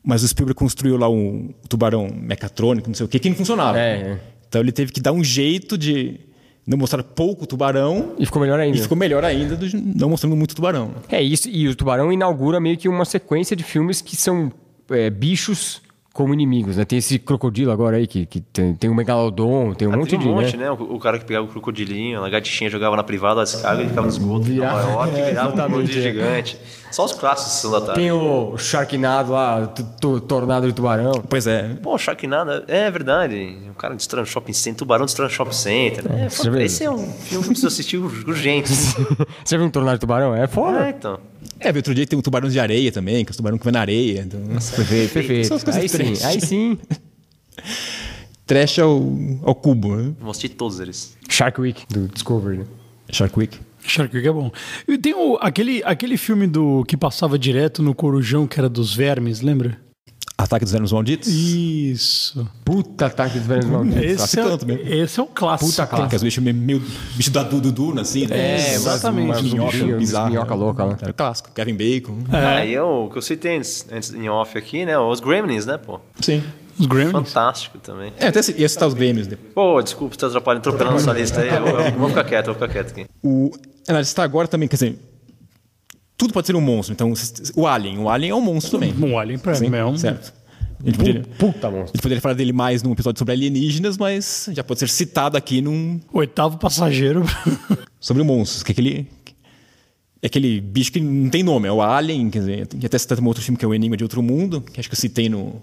mas o Spielberg construiu lá um tubarão mecatrônico, não sei o que, que não funcionava. É, é. Então ele teve que dar um jeito de não mostrar pouco tubarão E ficou melhor ainda. e ficou melhor ainda do, não mostrando muito tubarão. É isso, e o Tubarão inaugura meio que uma sequência de filmes que são é, bichos como inimigos, né? Tem esse crocodilo agora aí, que, que tem, tem o Megalodon, tem um Ah, monte tem de... um monte, né? né? O, o cara que pegava o crocodilinho, a lagartixinha jogava na privada, as cagas e ficava no esgoto Nova York, é, virava um crocodilo é. gigante. Só os clássicos são da tarde. Tem o Sharknado lá, Tornado de Tubarão. Pois é. Pô, Sharknado, é verdade. O cara destrói um shopping center, tubarão destrói um shopping center. É, Você vê? esse é um filme que precisa assistir urgente. Você já viu um Tornado de Tubarão? É foda. é, então. É, outro dia tem um tubarão de areia também, que é o tubarão que vai na areia. Então, Perfeito, perfeito. São as coisas Aí sim, aí sim. trash ao, ao cubo, né? Mostrei todos eles. Shark Week, do Discovery, né? Shark Week. Shark Week é bom. E tem o, aquele, aquele filme do que passava direto no Corujão, que era dos vermes, lembra? Ataque dos Vermes Malditos. Isso. Puta ataque dos velhos malditos. Esse é, também. esse é o clássico. Puta clássico. Que bichos meio, meio bicho da Dudu Duna, assim, né? É, Exatamente. umas- umas Minhoca minhoca, bizarra. minhoca louca lá. Era clássico. Kevin Bacon. Aí eu, o que eu citei antes, antes em off aqui, né? Os Gremlins, né, pô? Sim. Os Gremlins. Fantástico também. É, até ia citar os Grêmios depois. Pô, desculpa, estou atrapalhando, atropelando sua lista aí. Eu, eu vou ficar quieto, vou ficar quieto aqui. O, ela está agora também, quer dizer, tudo pode ser um monstro. Então, o Alien. O Alien é um monstro também. Um Alien pra Sim, mim é um... Certo. A gente, poderia, Puta monstro. a gente poderia falar dele mais num episódio sobre alienígenas, mas já pode ser citado aqui num Oitavo passageiro. sobre monstros, que é aquele é aquele bicho que não tem nome, é o Alien, quer dizer, e até citado um outro filme que é o Enigma de Outro Mundo, que acho que eu citei no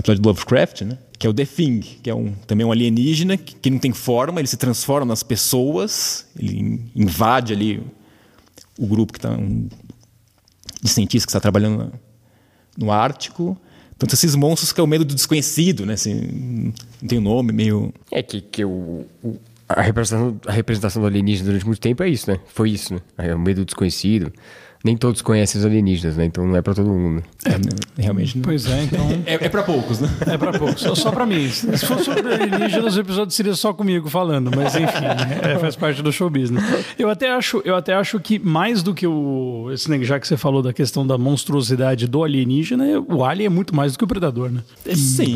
episódio do Lovecraft, né? Que é o The Thing, que é um, também um alienígena que, que não tem forma, ele se transforma nas pessoas, ele in- invade ali o grupo que está um, de cientistas que está trabalhando na- no Ártico. Então, esses monstros que é o medo do desconhecido, né? Assim, não tem nome, meio É que, que o, o- a, representação, a representação do alienígena durante muito tempo é isso, né? Foi isso, né? É o medo do desconhecido. Nem todos conhecem os alienígenas, né? Então não é pra todo mundo. É, né, realmente. Não. pois é, então... É, é para poucos, né? É pra poucos, só, só pra mim. Se fosse sobre alienígenas, o episódio seria só comigo falando, mas enfim, é, faz parte do show business. Eu até acho, eu até acho que mais do que o. Esse, né, já que você falou da questão da monstruosidade do alienígena, o alien é muito mais do que o predador, né? É Sim.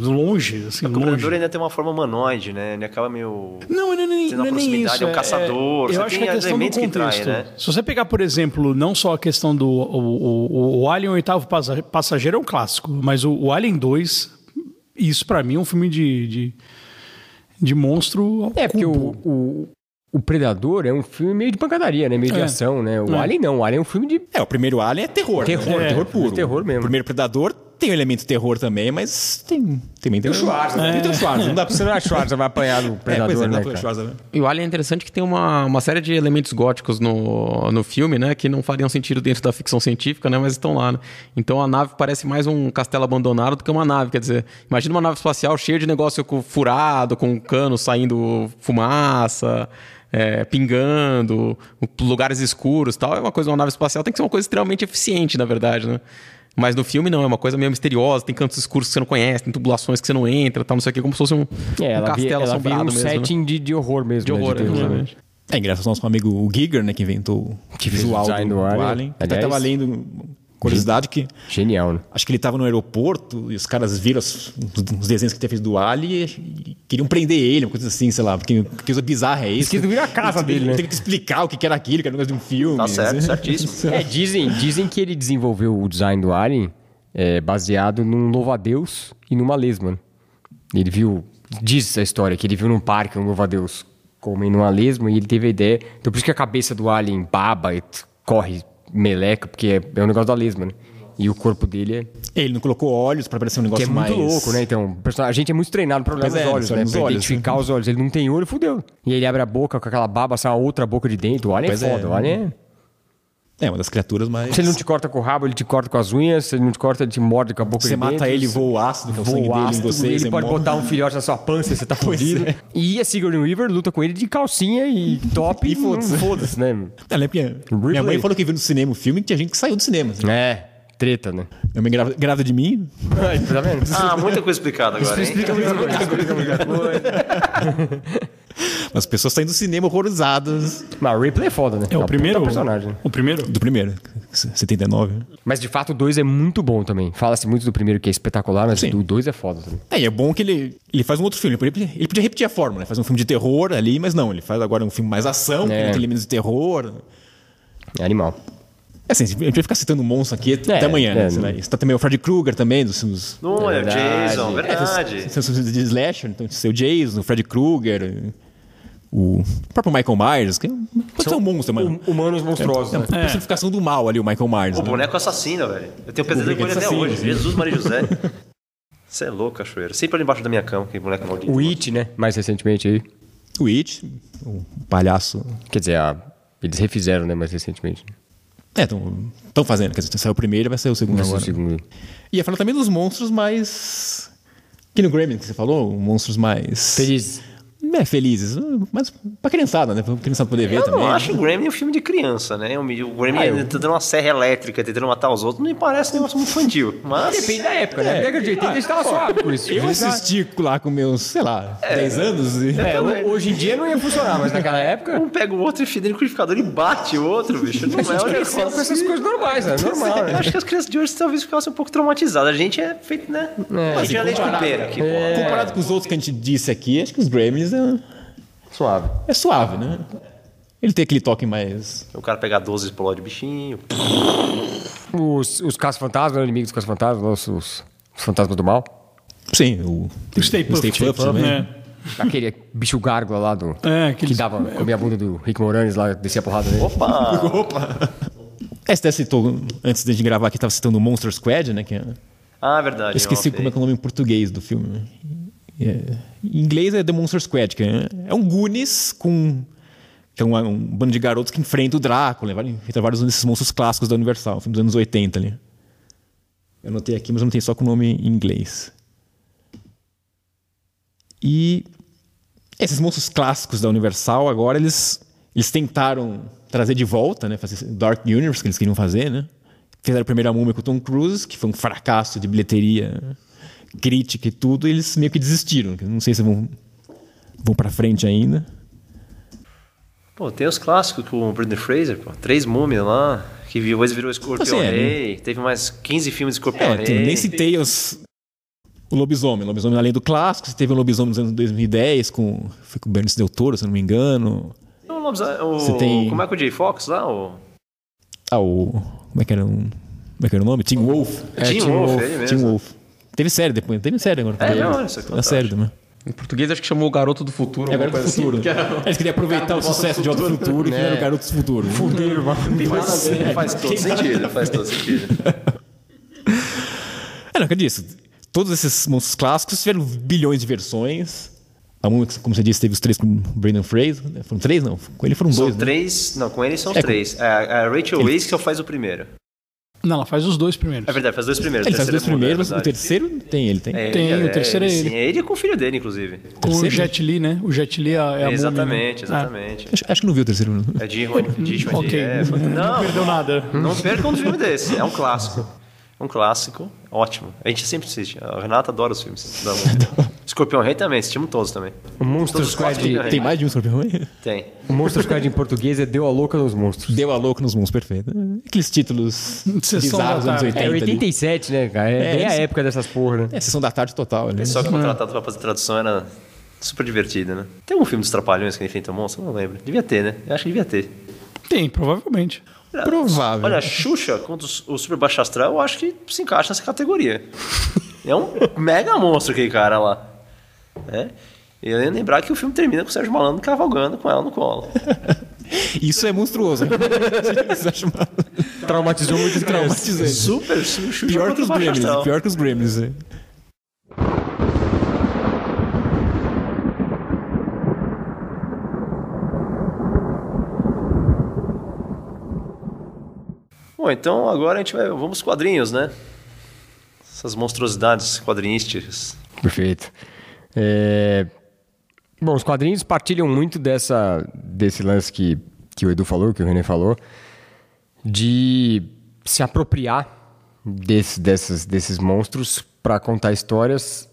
Longe, assim, O longe. predador ainda tem uma forma humanoide, né? Ele acaba meio. Não, não, não, uma não é nem proximidade, isso. é um caçador, eu você acho tem que é a questão do contexto. traem, né? Se você pegar, por exemplo, não só a questão do o, o, o Alien Oitavo Passa- Passageiro é um clássico, mas o, o Alien 2, isso pra mim é um filme de, de, de monstro ao É, porque o, cubo. o, o Predador é um filme meio de pancadaria, né? Meio de É. ação, né? O É. Alien não. O Alien é um filme de É, o primeiro Alien é terror. Terror, né? é, terror puro. terror mesmo. O primeiro Predador tem um elemento terror também, mas tem também tem o Schwarzenegger. Tem o Schwarzenegger, não dá pra Você é Schwarzenegger, vai apanhar do É, Predador, pois é, não né, cara? E o Alien é interessante que tem uma, uma série de elementos góticos no, no filme, né? Que não fariam sentido dentro da ficção científica, né? Mas estão lá, né? Então a nave parece mais um castelo abandonado do que uma nave. Quer dizer, imagina uma nave espacial cheia de negócio com- furado, com cano saindo fumaça, é, pingando, lugares escuros tal. É uma coisa, uma nave espacial tem que ser uma coisa extremamente eficiente, na verdade, né? Mas no filme não, é uma coisa meio misteriosa, tem cantos escuros que você não conhece, tem tubulações que você não entra, tal, não sei o que, como se fosse um, É, um ela vira, castelo ela vira assombrado um mesmo. né? setting de, de horror mesmo. De né? horror, terror, né? exatamente. É engraçado, nosso amigo o Giger, né, que inventou Que o fez o visual design do Alien. Até tava lendo curiosidade que Genial, né? acho que ele tava no aeroporto e os caras viram os, os desenhos que ele tinha feito do Alien e queriam prender ele, uma coisa assim, sei lá, porque que coisa bizarra é isso? que vira a casa Ele- dele, ele né? Teve que explicar o que era aquilo, que era um negócio de um filme. Tá certo, assim. certíssimo. É, dizem, dizem que ele desenvolveu o design do Alien é, baseado num louva-a-Deus e numa lesma. né? Ele viu... Diz essa história, que ele viu num parque um louva-a-Deus comendo uma lesma e ele teve a ideia... Então por isso que a cabeça do Alien baba e corre meleca, porque é, é um negócio da lesma, né? E o corpo dele é... Ele não colocou olhos pra parecer um Que negócio é muito mais... louco, né? Então, a gente é muito treinado pra olhar nos é, olhos, né? pra olhos, identificar os olhos. Ele não tem olho, fudeu. E ele abre a boca com aquela baba, sai uma outra boca de dentro. O alien Pois é é. foda. O alien é... É, uma das criaturas mais... Se ele não te corta com o rabo, ele te corta com as unhas. Se ele não te corta, ele te morde com a boca Você de mata dentro. ele, voa o ácido, que é o sangue dele em ácido, você. Ele você pode morre. botar um filhote na sua pança e você tá Pois fudido. é. E a Sigourney Weaver luta com ele de calcinha e top e foda-se. Foda-se, né? Eu lembro que minha mãe falou que viu no cinema o filme que tinha gente que saiu do cinema. assim. É, treta, né? Minha mãe grávida, grávida de mim, tá vendo? Ah, muita coisa explicada agora? Explica muita coisa, explica muita coisa. As pessoas saindo do cinema horrorizadas Mas o Ripley é foda, né? É o uma primeiro? puta personagem. O primeiro? do primeiro. 79. né? Mas de fato o 2 é muito bom também. Fala-se muito do primeiro que é espetacular, mas Sim. o 2 é foda também. É, e é bom que ele, ele faz um outro filme. Ele podia, ele podia repetir a fórmula, né? Faz um filme de terror ali, mas não. Ele faz agora um filme mais ação, É. tem elementos de terror. É animal. É assim, a gente vai ficar citando monstro aqui até amanhã, né? é, vai- Você tá também o Freddy Krueger também, dos filmes Não, é, o Verdade. Jason, É, verdade. tem os filmes de slasher, então tem o Jason, o Freddy Krueger, o próprio Michael Myers, que pode ser um monstro, mano. Humanos monstruosos, É né? uma personificação do mal ali, o Michael Myers. O né? boneco assassino, velho. Eu tenho pesadelo com ele até hoje. sim. Jesus Maria José. Você é louco, cachoeira. Sempre ali embaixo da minha cama, que boneco maldito. O It, né? Mais recentemente aí. O It, o palhaço. Quer dizer, a- eles refizeram, né? Mais recentemente. É, estão fazendo. Quer dizer, saiu o primeiro, vai sair o segundo Esse é o agora. segundo. E ia falar também dos monstros mais. Que no Gremlin que você falou, monstros mais. Feliz. É, felizes. Mas pra criançada, né? Pra criançada poder ver Eu também. não acho o Gremlin um filme de criança, né? O Gremlin Ah, eu- tentando uma serra elétrica, tentando matar os outros, não me parece um negócio muito infantil. Mas. Depende da época, né? Na década de 80 a gente tava suave por isso. Eu assisti lá com meus, sei lá, 10 anos e. É, ho- hoje em dia não ia funcionar, mas naquela época. Um pega o outro e fida no liquidificador e bate o outro, bicho. Não A é gente um cresceu com essas coisas normais, né? Normal, Eu né? acho que as crianças de hoje talvez ficassem um pouco traumatizadas. A gente é feito, né? a gente é leite com pera. Comparado com os outros que a gente disse aqui, acho que os Gremlins é, Suave. é suave, né? Ele tem aquele toque mais. O cara pegar 12 explode bichinho. Os, os caça-fantasmas, né? inimigos dos caça-fantasmas, os, os, os fantasmas do mal. Sim, o. O Stay Puft. Puft também. né? Aquele bicho gárgula lá do. É, que dava, comia a bunda do Rick Moranis lá, descia a porrada dele. Opa! Você até citou, antes de a gente gravar aqui, tava citando o Monster Squad, né? Que é- Ah, verdade. Eu esqueci como é que é o nome em português do filme. Né? É, em inglês é The Monster Squad, que é, é um Goonies com. Que é um, bando de garotos que enfrenta o Drácula, né? enfrenta vários desses monstros clássicos da Universal, filme dos anos 80 ali. Eu anotei aqui, mas não tenho só com o nome em inglês. E esses monstros clássicos da Universal, agora eles, eles tentaram trazer de volta, né? Fazer Dark Universe que eles queriam fazer, né? Fizeram a primeira múmia com o Tom Cruise, que foi um fracasso de bilheteria, crítica e tudo, e eles meio que desistiram. Não sei se vão, vão pra frente ainda. Pô, tem os clássicos com o Brendan Fraser, pô. Três múmias lá, que depois virou Escorpião Assim, é, Rei. Teve mais 15 filmes de Escorpião É, Rei. nem citei os, o lobisomem. O lobisomem além do clássico, você teve o lobisomem nos anos 2010, com, foi com o Bernice Del Toro, se não me engano. O, o, Você tem- Como é que o J. Fox lá? O Ah, o. Como é que era, um, como é que era o nome? Tim Wolf. Tim Tim Wolf, Wolf, ele mesmo. Tim Wolf. Teve série depois, teve série agora. É, não, isso é Teve fantástico. série também. Em português acho que chamou o Garoto do Futuro. É Garoto do Futuro. assim, que era- Eles queriam aproveitar o sucesso de Outro Futuro e fizeram Garotos do Futuro. Fudeiro, Faz, faz todo sentido, faz todo sentido. É, não, que eu disse. Todos esses monstros clássicos tiveram bilhões de versões. A música, como você disse, teve os três com o Brandon Fraser. né? Foram três, não? Com ele foram São dois, né? três. Não, com eles são É, com- três. A, a Rachel Weisz que só faz o primeiro. Não, ela faz os dois primeiros. É verdade, faz dois primeiros. Ele o faz dois terceiro é primeiros, é o terceiro tem ele, tem. verdade. Tem, ele, o terceiro é ele. Sim, é ele com o filho dele, inclusive. Com o Terceiro? Jet Li, né? O Jet Li é, é a múmia, né? exatamente, Ah. exatamente. Acho, acho que não viu o terceiro. não. É de Ron- de Ok, é, não Não, perdeu nada. não perca um filme desse. É um clássico. Um clássico, ótimo. A gente sempre assiste. A Renata adora os filmes. da. Escorpião Rei também, assistimos todos também. O os Squad, Tem Rei. mais de um escorpião? Tem. o Monster Squad em português é Deu a Louca nos Monstros. Deu a louco nos monstros, perfeito. Aqueles títulos bizarros anos tarde. 80. É ali. 87, né, cara? É, É, bem a época dessas porra, né? É, sessão da tarde total. Ali. Só contratado pra fazer tradução era super divertido, né? Tem algum filme dos Trapalhões que enfrenta o monstro? Não lembro. Devia ter, né? Eu acho que devia ter. Tem, provavelmente. Olha, Provável. Olha, Xuxa contra o Super Baixo Astral, eu acho que se encaixa nessa categoria. É um mega monstro aquele cara lá. É? E eu ia lembrar que o filme termina com o Sérgio Malandro cavalgando com ela no colo. Isso é monstruoso. Traumatizou muito traumatizante. Super Xuxa Pior que o os Gremlins. Pior que os Gremlins. Bom, então agora a gente vai. Vamos quadrinhos, né? Essas monstruosidades quadrinísticas. Perfeito. É, Bom, os quadrinhos partilham muito dessa, desse lance que, que o Edu falou, que o René falou, de se apropriar desse, dessas, desses monstros para contar histórias.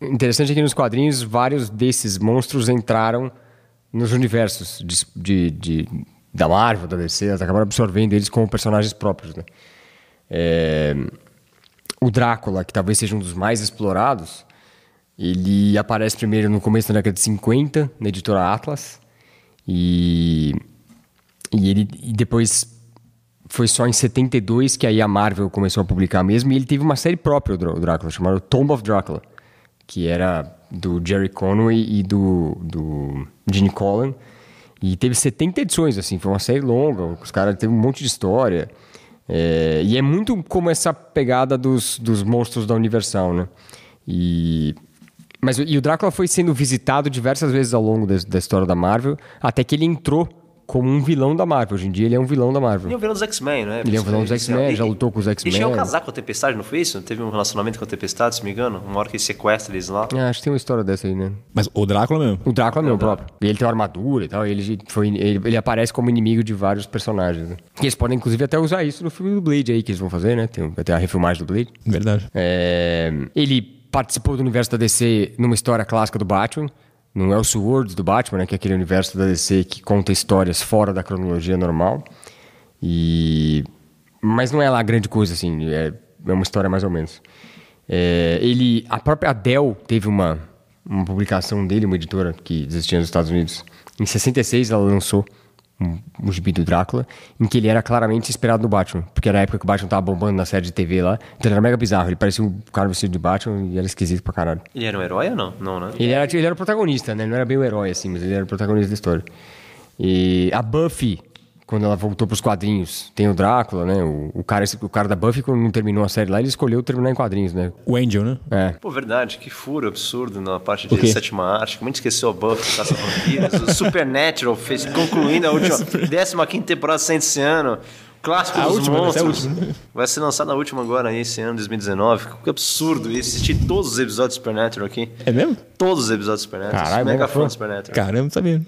Interessante é que nos quadrinhos vários desses monstros entraram nos universos de, de, de, da Marvel, da DC, elas acabaram absorvendo eles como personagens próprios, né? É, o Drácula, que talvez seja um dos mais explorados, ele aparece primeiro no começo da década de 50, na editora Atlas, e, e ele e depois foi só em 72 que aí a Marvel começou a publicar mesmo, e ele teve uma série própria, o Drácula, chamada Tomb of Drácula, que era do Jerry Conway e do, do Gene Colan, e teve 70 edições, assim, foi uma série longa, os caras teve um monte de história. É, e é muito como essa pegada dos, dos monstros da Universal, né? E, mas, e o Drácula foi sendo visitado diversas vezes ao longo da, da história da Marvel, até que ele entrou como um vilão da Marvel. Hoje em dia ele é um vilão da Marvel. Ele é um vilão dos X-Men, né? Ele é um vilão dos X-Men, já lutou com os Ele X-Men. chegou a casar com a Tempestade, não foi isso? Teve um relacionamento com a Tempestade, se não me engano? Uma hora que ele sequestra eles lá. Ah, acho que tem uma história dessa aí, né? Mas o Drácula mesmo. O Drácula mesmo, próprio. E ele tem uma armadura e tal. e Ele, foi, ele, ele aparece como inimigo de vários personagens. Né? E eles podem, inclusive, até usar isso no filme do Blade aí que eles vão fazer, né? Tem, vai ter a refilmagem do Blade. Verdade. É, ele participou do universo da DC numa história clássica do Batman. No Elseworlds do Batman, né, que é aquele universo da DC que conta histórias fora da cronologia normal. E... Mas não é lá grande coisa, assim. É, é uma história mais ou menos. É, ele, a própria Adele teve uma, uma publicação dele, uma editora que existia nos Estados Unidos. Em 66 ela lançou um, um gibi do Drácula, em que ele era claramente inspirado no Batman. Porque era a época que o Batman tava bombando na série de TV lá. Então ele era mega bizarro. Ele parecia um cara vestido de Batman e era esquisito pra caralho. Ele era um herói ou não? Não, né? Ele era, ele era o protagonista, né? Ele não era bem o herói, assim, mas ele era o protagonista da história. E a Buffy, quando ela voltou pros quadrinhos, tem o Drácula, né? O, o, cara, esse- o cara da Buffy, quando não terminou a série lá, ele escolheu terminar em quadrinhos, né? O Angel, né? É. Pô, verdade, que furo absurdo na parte de sétima arte. Como a gente esqueceu a Buffy, Caça Vampiros, o Supernatural fez, concluindo a última 15 temporada saindo esse ano. Clássico A dos última, né? É a monstros. última. Vai ser lançado na última agora, aí, esse ano, 2019. Que absurdo. E assisti todos os episódios do Supernatural aqui. É mesmo? Todos os episódios do Supernatural. Caralho, Mega mega fã do Supernatural. Caramba, sabia.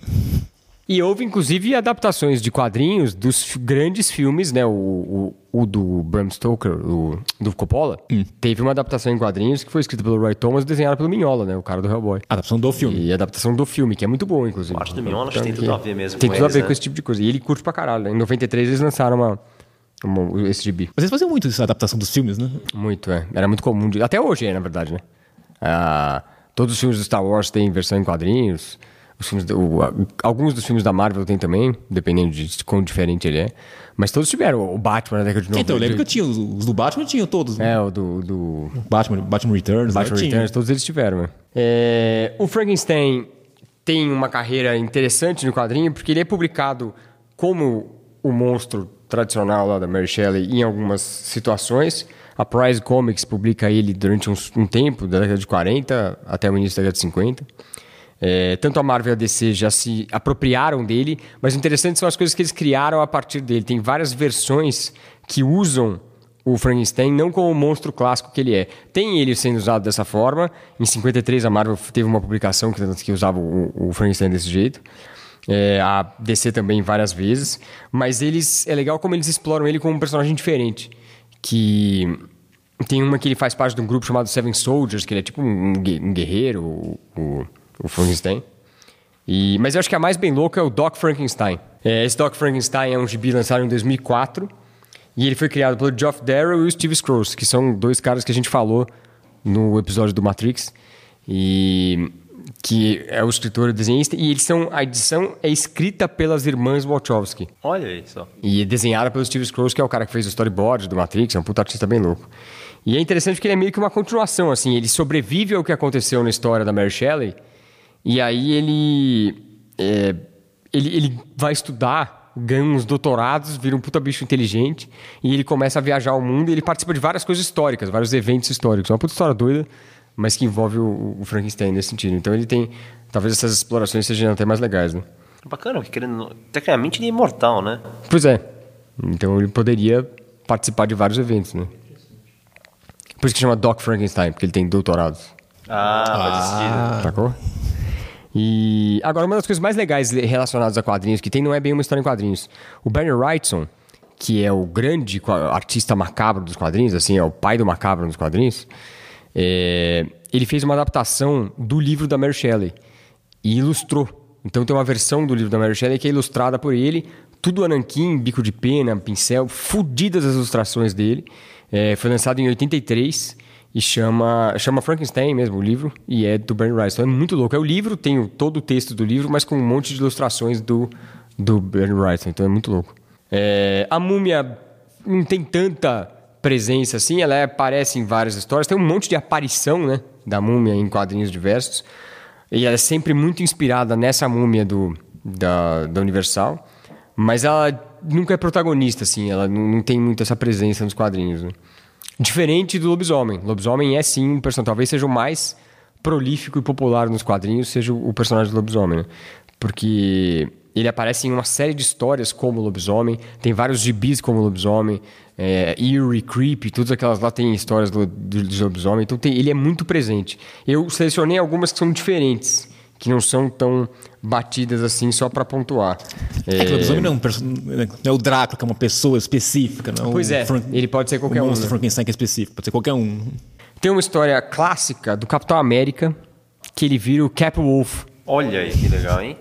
E houve, inclusive, adaptações de quadrinhos dos grandes filmes, né? O, o, o do Bram Stoker, o do Coppola, teve uma adaptação em quadrinhos que foi escrita pelo Roy Thomas e desenhada pelo Mignola, né? O cara do Hellboy. Adaptação do filme. E a adaptação do filme, que é muito boa, inclusive. A arte do acho que tem tudo a ver mesmo Tem tudo a eles, ver né? com esse tipo de coisa. E ele curte pra caralho. né? Em 93 eles lançaram uma, uma- esse gibi. Vocês faziam muito essa adaptação dos filmes, né? Muito, é. Era muito comum. de- Até hoje é, na verdade, né? Ah, todos os filmes do Star Wars têm versão em quadrinhos. Os filmes o- alguns dos filmes da Marvel tem também, dependendo de quão diferente ele é. Mas todos tiveram. O Batman na década de 90. Então, eu lembro que eu tinha os, do Batman, tinham todos. né? É, o do, do Batman, Batman Returns. Batman né? Tinha. Returns, todos eles tiveram. né? É, o Frankenstein tem uma carreira interessante no quadrinho, porque ele é publicado como o monstro tradicional lá da Mary Shelley em algumas situações. A Prize Comics publica ele durante uns- um tempo, da década de 40 até o início da década de 50. É, tanto a Marvel e a DC já se apropriaram dele, mas o interessante são as coisas que eles criaram a partir dele. Tem várias versões que usam o Frankenstein não como o monstro clássico que ele é. Tem ele sendo usado dessa forma. Em 53 a Marvel teve uma publicação que, que usava o, o Frankenstein desse jeito. É, a DC também várias vezes. Mas eles é legal como eles exploram ele como um personagem diferente. Que tem uma que ele faz parte de um grupo chamado Seven Soldiers, que ele é tipo um, gue- guerreiro, o, o, o Frankenstein. E, mas eu acho que a mais bem louca é o Doc Frankenstein. É, esse Doc Frankenstein é um gibi lançado em 2004 e ele foi criado pelo Geoff Darrow e o Steve Scrooge, que são dois caras que a gente falou no episódio do Matrix e que é o escritor e o desenhista e eles são a edição é escrita pelas irmãs Wachowski. Olha só. E é desenhada pelo Steve Scrooge, que é o cara que fez o storyboard do Matrix, é um puta artista bem louco. E é interessante porque ele é meio que uma continuação, assim, ele sobrevive ao que aconteceu na história da Mary Shelley, e aí ele, é, ele, ele vai estudar, ganha uns doutorados, vira um puta bicho inteligente, e ele começa a viajar ao mundo, e ele participa de várias coisas históricas, vários eventos históricos. É uma puta história doida, mas que envolve o, o Frankenstein nesse sentido. Então ele tem, talvez essas explorações sejam até mais legais, né? Bacana, porque querendo. Tecnicamente ele é imortal, né? Pois é. Então ele poderia participar de vários eventos, né? Por isso que chama Doc Frankenstein, porque ele tem doutorados. Ah, sentido. Sacou? E agora, uma das coisas mais legais relacionadas a quadrinhos que tem não é bem uma história em quadrinhos. O Barry Wrightson, que é o grande artista macabro dos quadrinhos, assim, é o pai do macabro nos quadrinhos, é, ele fez uma adaptação do livro da Mary Shelley e ilustrou. Então tem uma versão do livro da Mary Shelley que é ilustrada por ele tudo ananquim, bico de pena, pincel, fudidas as ilustrações dele. É, foi lançado em 83 e chama, chama Frankenstein mesmo, o livro, e é do Bernie Wrightson. Então é muito louco. É o livro, tem todo o texto do livro, mas com um monte de ilustrações do, do Bernie Wrightson. Então é muito louco. É, a múmia não tem tanta presença assim, ela aparece em várias histórias. Tem um monte de aparição né, da múmia em quadrinhos diversos. E ela é sempre muito inspirada nessa múmia do, da, da Universal. Mas ela nunca é protagonista, assim. Ela não, não tem muito essa presença nos quadrinhos. Né? Diferente do lobisomem. Lobisomem é sim um personagem, talvez seja o mais prolífico e popular nos quadrinhos, seja o personagem do lobisomem. Né? Porque ele aparece em uma série de histórias como lobisomem, tem vários gibis como lobisomem, é, Eerie, Creepy, todas aquelas lá tem histórias do, do, do lobisomem, então tem, ele é muito presente. Eu selecionei algumas que são diferentes, que não são tão batidas assim só para pontuar. É, é que o lobisomem não é, um não é o Drácula, que é uma pessoa específica. Não pois é, Frank... ele pode ser qualquer o um. O monstro né? Frankenstein que é específico, pode ser qualquer um. Tem uma história clássica do Capitão América, que ele vira o Cap Wolf. Olha aí, que legal, hein?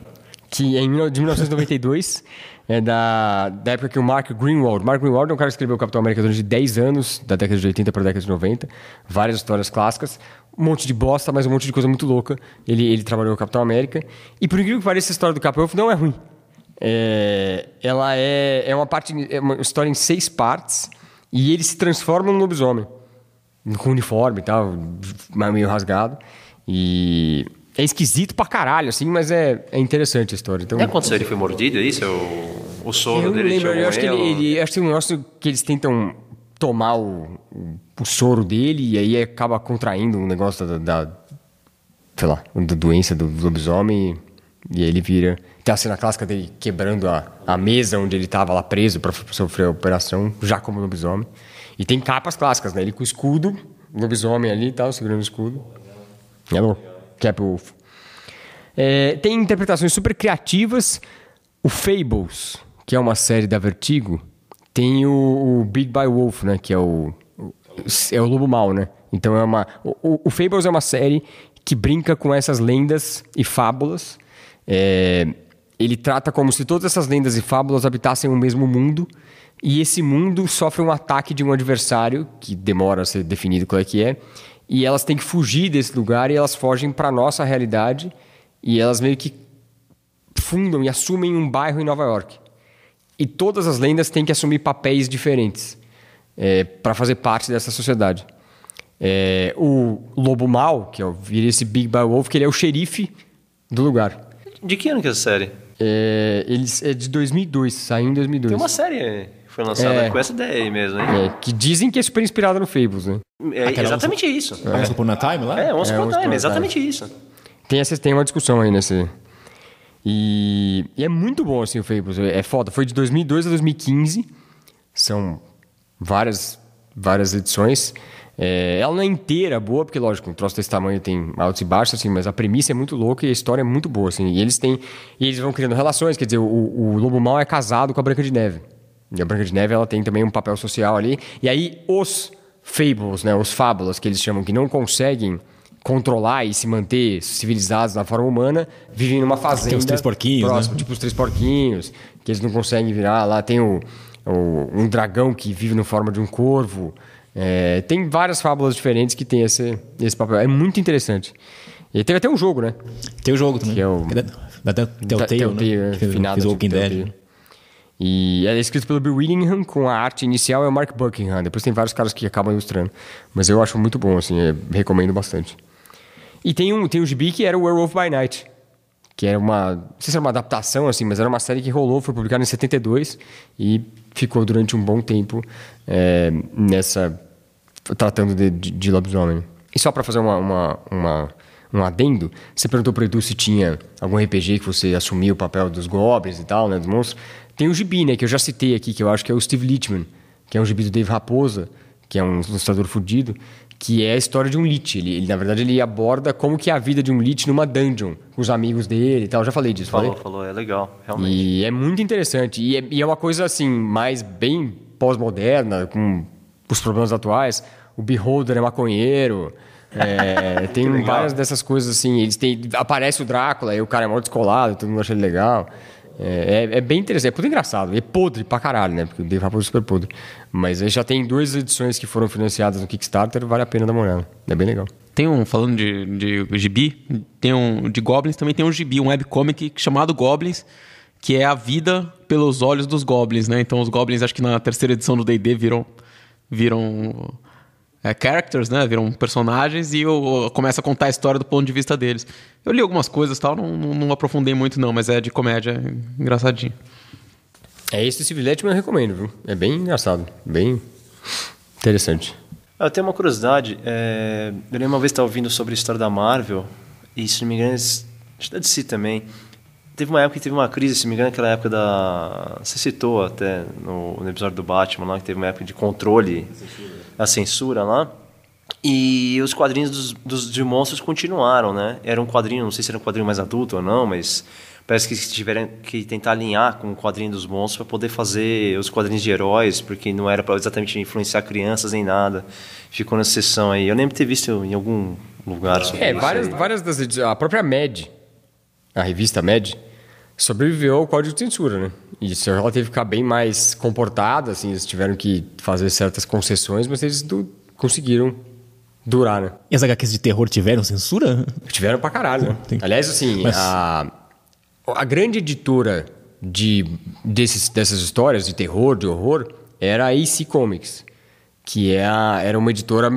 Que é de 1992, é da, da época que o Mark Greenwald... Mark Greenwald é um cara que escreveu o Capitão América durante 10 anos, da década de 80 para a década de 90. Várias histórias clássicas um monte de bosta, mas um monte de coisa muito louca. Ele, ele trabalhou Capitão América. E por incrível que pareça, a história do Capitão não é ruim. É, ela é, é uma parte é uma história em seis partes e ele se transforma num lobisomem com uniforme e tal, meio rasgado. E é esquisito pra caralho, assim, mas é, é interessante a história. Então, é aconteceu? Ele foi mordido, é isso? É o, o soro eu dele? Lembro, eu acho que ele, ele, acho que tem um negócio que eles tentam tomar o, o, o, soro dele e aí acaba contraindo um negócio da, da sei lá, da doença do lobisomem e aí ele vira. Tem a cena clássica dele quebrando a, a mesa onde ele estava lá preso para sofrer a operação, já como lobisomem. E tem capas clássicas, né? Ele com o escudo, lobisomem ali e tal, segurando o escudo. É louco. Capwolf. É, tem interpretações super criativas. O Fables, que é uma série da Vertigo, tem o, o Big by Wolf, né? Que é o, o, é o lobo mau, né? Então é uma... O, o, Fables é uma série que brinca com essas lendas e fábulas. É, ele trata como se todas essas lendas e fábulas habitassem o mesmo mundo e esse mundo sofre um ataque de um adversário que demora a ser definido qual é que é e elas têm que fugir desse lugar e elas fogem para nossa realidade e elas meio que fundam e assumem um bairro em Nova York e todas as lendas têm que assumir papéis diferentes é, para fazer parte dessa sociedade é, o lobo mau que é o, vira esse Big Bad Wolf que ele é o xerife do lugar de que ano que é essa série? É, eles, é de 2002, saiu em 2002. Tem uma série foi lançada É. com essa ideia aí mesmo, hein? É, que dizem que é super inspirada no Fables, né? É, Aquela exatamente isso. Once Upon a Time lá? É, Once É, Upon a Once Upon Time, a exatamente isso. Tem, essa, tem uma discussão aí nesse... E, e é muito bom, assim, o Fables. É foda. Foi de 2002 a 2015. São várias, várias edições. É, ela não é inteira boa, porque, lógico, um troço desse tamanho tem altos e baixos, assim, mas a premissa é muito louca e a história é muito boa, assim. E eles têm... E eles vão criando relações, quer dizer, o, o Lobo Mal é casado com a Branca de Neve. E a Branca de Neve, ela tem também um papel social ali. E aí, os Fables, né, os Fábulas, que eles chamam, que não conseguem controlar e se manter civilizados na forma humana, vivem numa fazenda... os três porquinhos, próximo, né? Tipo os três porquinhos, que eles não conseguem virar. Lá tem o, o- um dragão que vive na forma de um corvo. É, tem várias fábulas diferentes que tem esse, esse papel. É muito interessante. E teve até um jogo, né? Tem o jogo também. Que é o- da, da, da Telltale, Telltale, né? Que fez, o Walking Dead. E é escrito pelo Bill Willingham, com a arte inicial é o Mark Buckingham. Depois tem vários caras que acabam ilustrando. Mas eu acho muito bom, assim, é, recomendo bastante. E tem um, tem um gibi que era o Werewolf by Night. Que era uma. Não sei se era uma adaptação, assim, mas era uma série que rolou, foi publicada em 72 e ficou durante um bom tempo é, nessa. tratando de, de, de lobisomem. E só para fazer uma, uma, uma- um adendo, você perguntou pro Edu se tinha algum RPG que você assumiu o papel dos goblins e tal, né? Dos monstros. Tem o gibi, né? Que eu já citei aqui, que eu acho que é o Steve Lichtman, que é um gibi do Dave Raposa, que é um ilustrador fudido, que é a história de um Lich. Ele, ele, na verdade, ele aborda como que é a vida de um Lich numa dungeon, com os amigos dele e tal. Eu já falei disso, Falou, falei? falou, é legal, realmente. E é muito interessante. E é, e é uma coisa, assim, mais bem pós-moderna, com os problemas atuais. O Beholder é maconheiro. é, tem várias dessas coisas, assim. Eles têm, aparece o Drácula, aí o cara é mó descolado, todo mundo acha ele legal. É, é, é bem interessante, é tudo engraçado. É podre pra caralho, né? Porque o Dave Rappaport é super podre. Mas aí já tem duas edições que foram financiadas no Kickstarter, vale a pena dar uma olhada. É bem legal. Tem um, falando de, de gibi, tem um de Goblins, também tem um gibi, um webcomic chamado Goblins, que é a vida pelos olhos dos Goblins, né? Então os Goblins, acho que na terceira edição do D&D viram, viram é, characters, né? Viram personagens e eu, eu começo a contar a história do ponto de vista deles. Eu li algumas coisas tal, não, não, não aprofundei muito não, mas é de comédia, é engraçadinho. É esse Civilete, mas eu recomendo, viu? É bem engraçado, bem interessante. Eu tenho uma curiosidade. É... Eu lembro uma vez estar ouvindo sobre a história da Marvel, e se não me engano, acho que da DC também. Teve uma época que teve uma crise, se não me engano, aquela época da. Você citou até no, no episódio do Batman lá, que teve uma época de controle, a censura lá. E os quadrinhos dos, dos, de monstros continuaram, né? Era um quadrinho, não sei se era um quadrinho mais adulto ou não, mas parece que tiveram que tentar alinhar com o quadrinho dos monstros para poder fazer os quadrinhos de heróis, porque não era para exatamente influenciar crianças nem nada. Ficou nessa sessão aí. Eu lembro de ter visto em algum lugar sobre É, isso várias, várias das edições. A própria Mad, a revista Mad, sobreviveu ao código de censura, né? E se ela teve que ficar bem mais comportada, assim, eles tiveram que fazer certas concessões, mas eles du- conseguiram durar, né? E as HQs de terror tiveram censura? Tiveram pra caralho, né? Tem. Aliás, assim, Mas- a, a grande editora de, desses, dessas histórias de terror, de horror, era a AC Comics, que é a- era uma editora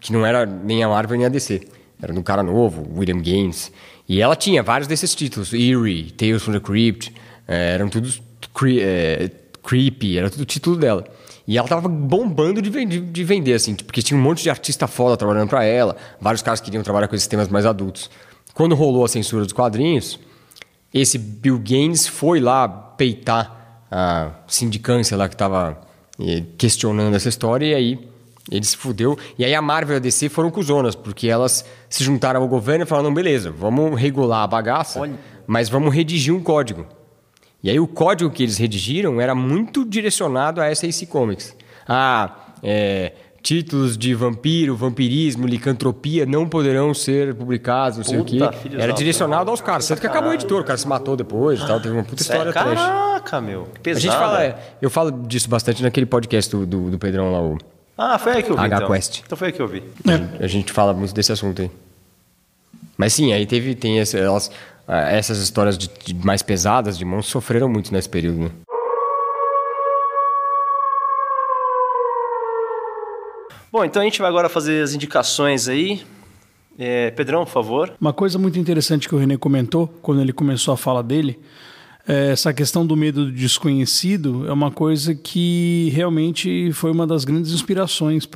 que não era nem a Marvel nem a DC. Era um cara novo, William Gaines. E ela tinha vários desses títulos, Eerie, Tales from the Crypt, eh, eram todos cre- eh, creepy, era tudo título dela. E ela tava bombando de, de- de vender, assim, porque tinha um monte de artista foda trabalhando para ela, vários caras queriam trabalhar com esses temas mais adultos. Quando rolou a censura dos quadrinhos, esse Bill Gaines foi lá peitar a sindicância lá que estava questionando essa história e aí ele se fudeu. E aí a Marvel e a DC foram cuzonas, porque elas se juntaram ao governo e falaram, beleza, vamos regular a bagaça, mas vamos redigir um código. E aí o código que eles redigiram era muito direcionado a essa AC Comics. Ah, é, títulos de vampiro, vampirismo, licantropia não poderão ser publicados, não sei o quê. Puta, Era direcionado aos caras. Tanto que acabou o editor, o cara se matou depois e tal, teve uma puta história trash. Caraca, meu. Que A pesado. gente fala, é, eu falo disso bastante naquele podcast do, do, do Pedrão lá, o, Ah, foi aí que eu vi. H então. Quest. Então foi aí que eu vi. a gente fala muito desse assunto aí. Mas sim, aí teve, tem esse, elas, ah, essas histórias de, de mais pesadas de monstros sofreram muito nesse período, né? Bom, então a gente vai agora fazer as indicações aí. É, Pedrão, por favor. Uma coisa muito interessante que o René comentou quando ele começou a fala dele, é essa questão do medo do desconhecido é uma coisa que realmente foi uma das grandes inspirações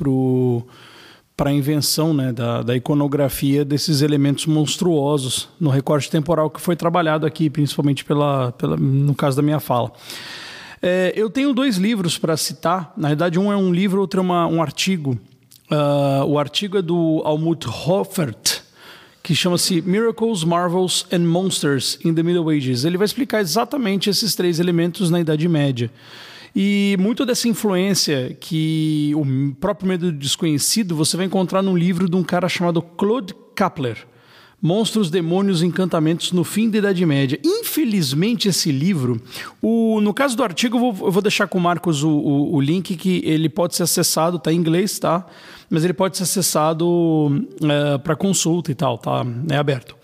para a invenção né, da, da iconografia desses elementos monstruosos no recorte temporal que foi trabalhado aqui, principalmente pela, pela, no caso da minha fala. É, eu tenho dois livros para citar. Na verdade, um é um livro, outro é uma, um artigo. Ah, o artigo é do Almut Hoffert, que chama-se Miracles, Marvels and Monsters in the Middle Ages. Ele vai explicar exatamente esses três elementos na Idade Média. E muito dessa influência que o próprio medo do desconhecido você vai encontrar num livro de um cara chamado Claude Kapler. Monstros, Demônios e Encantamentos no Fim da Idade Média. Infelizmente, esse livro, o, no caso do artigo, eu vou, eu vou deixar com o Marcos o, o, o link que ele pode ser acessado, tá em inglês, tá? Mas ele pode ser acessado para consulta e tal, tá? É aberto.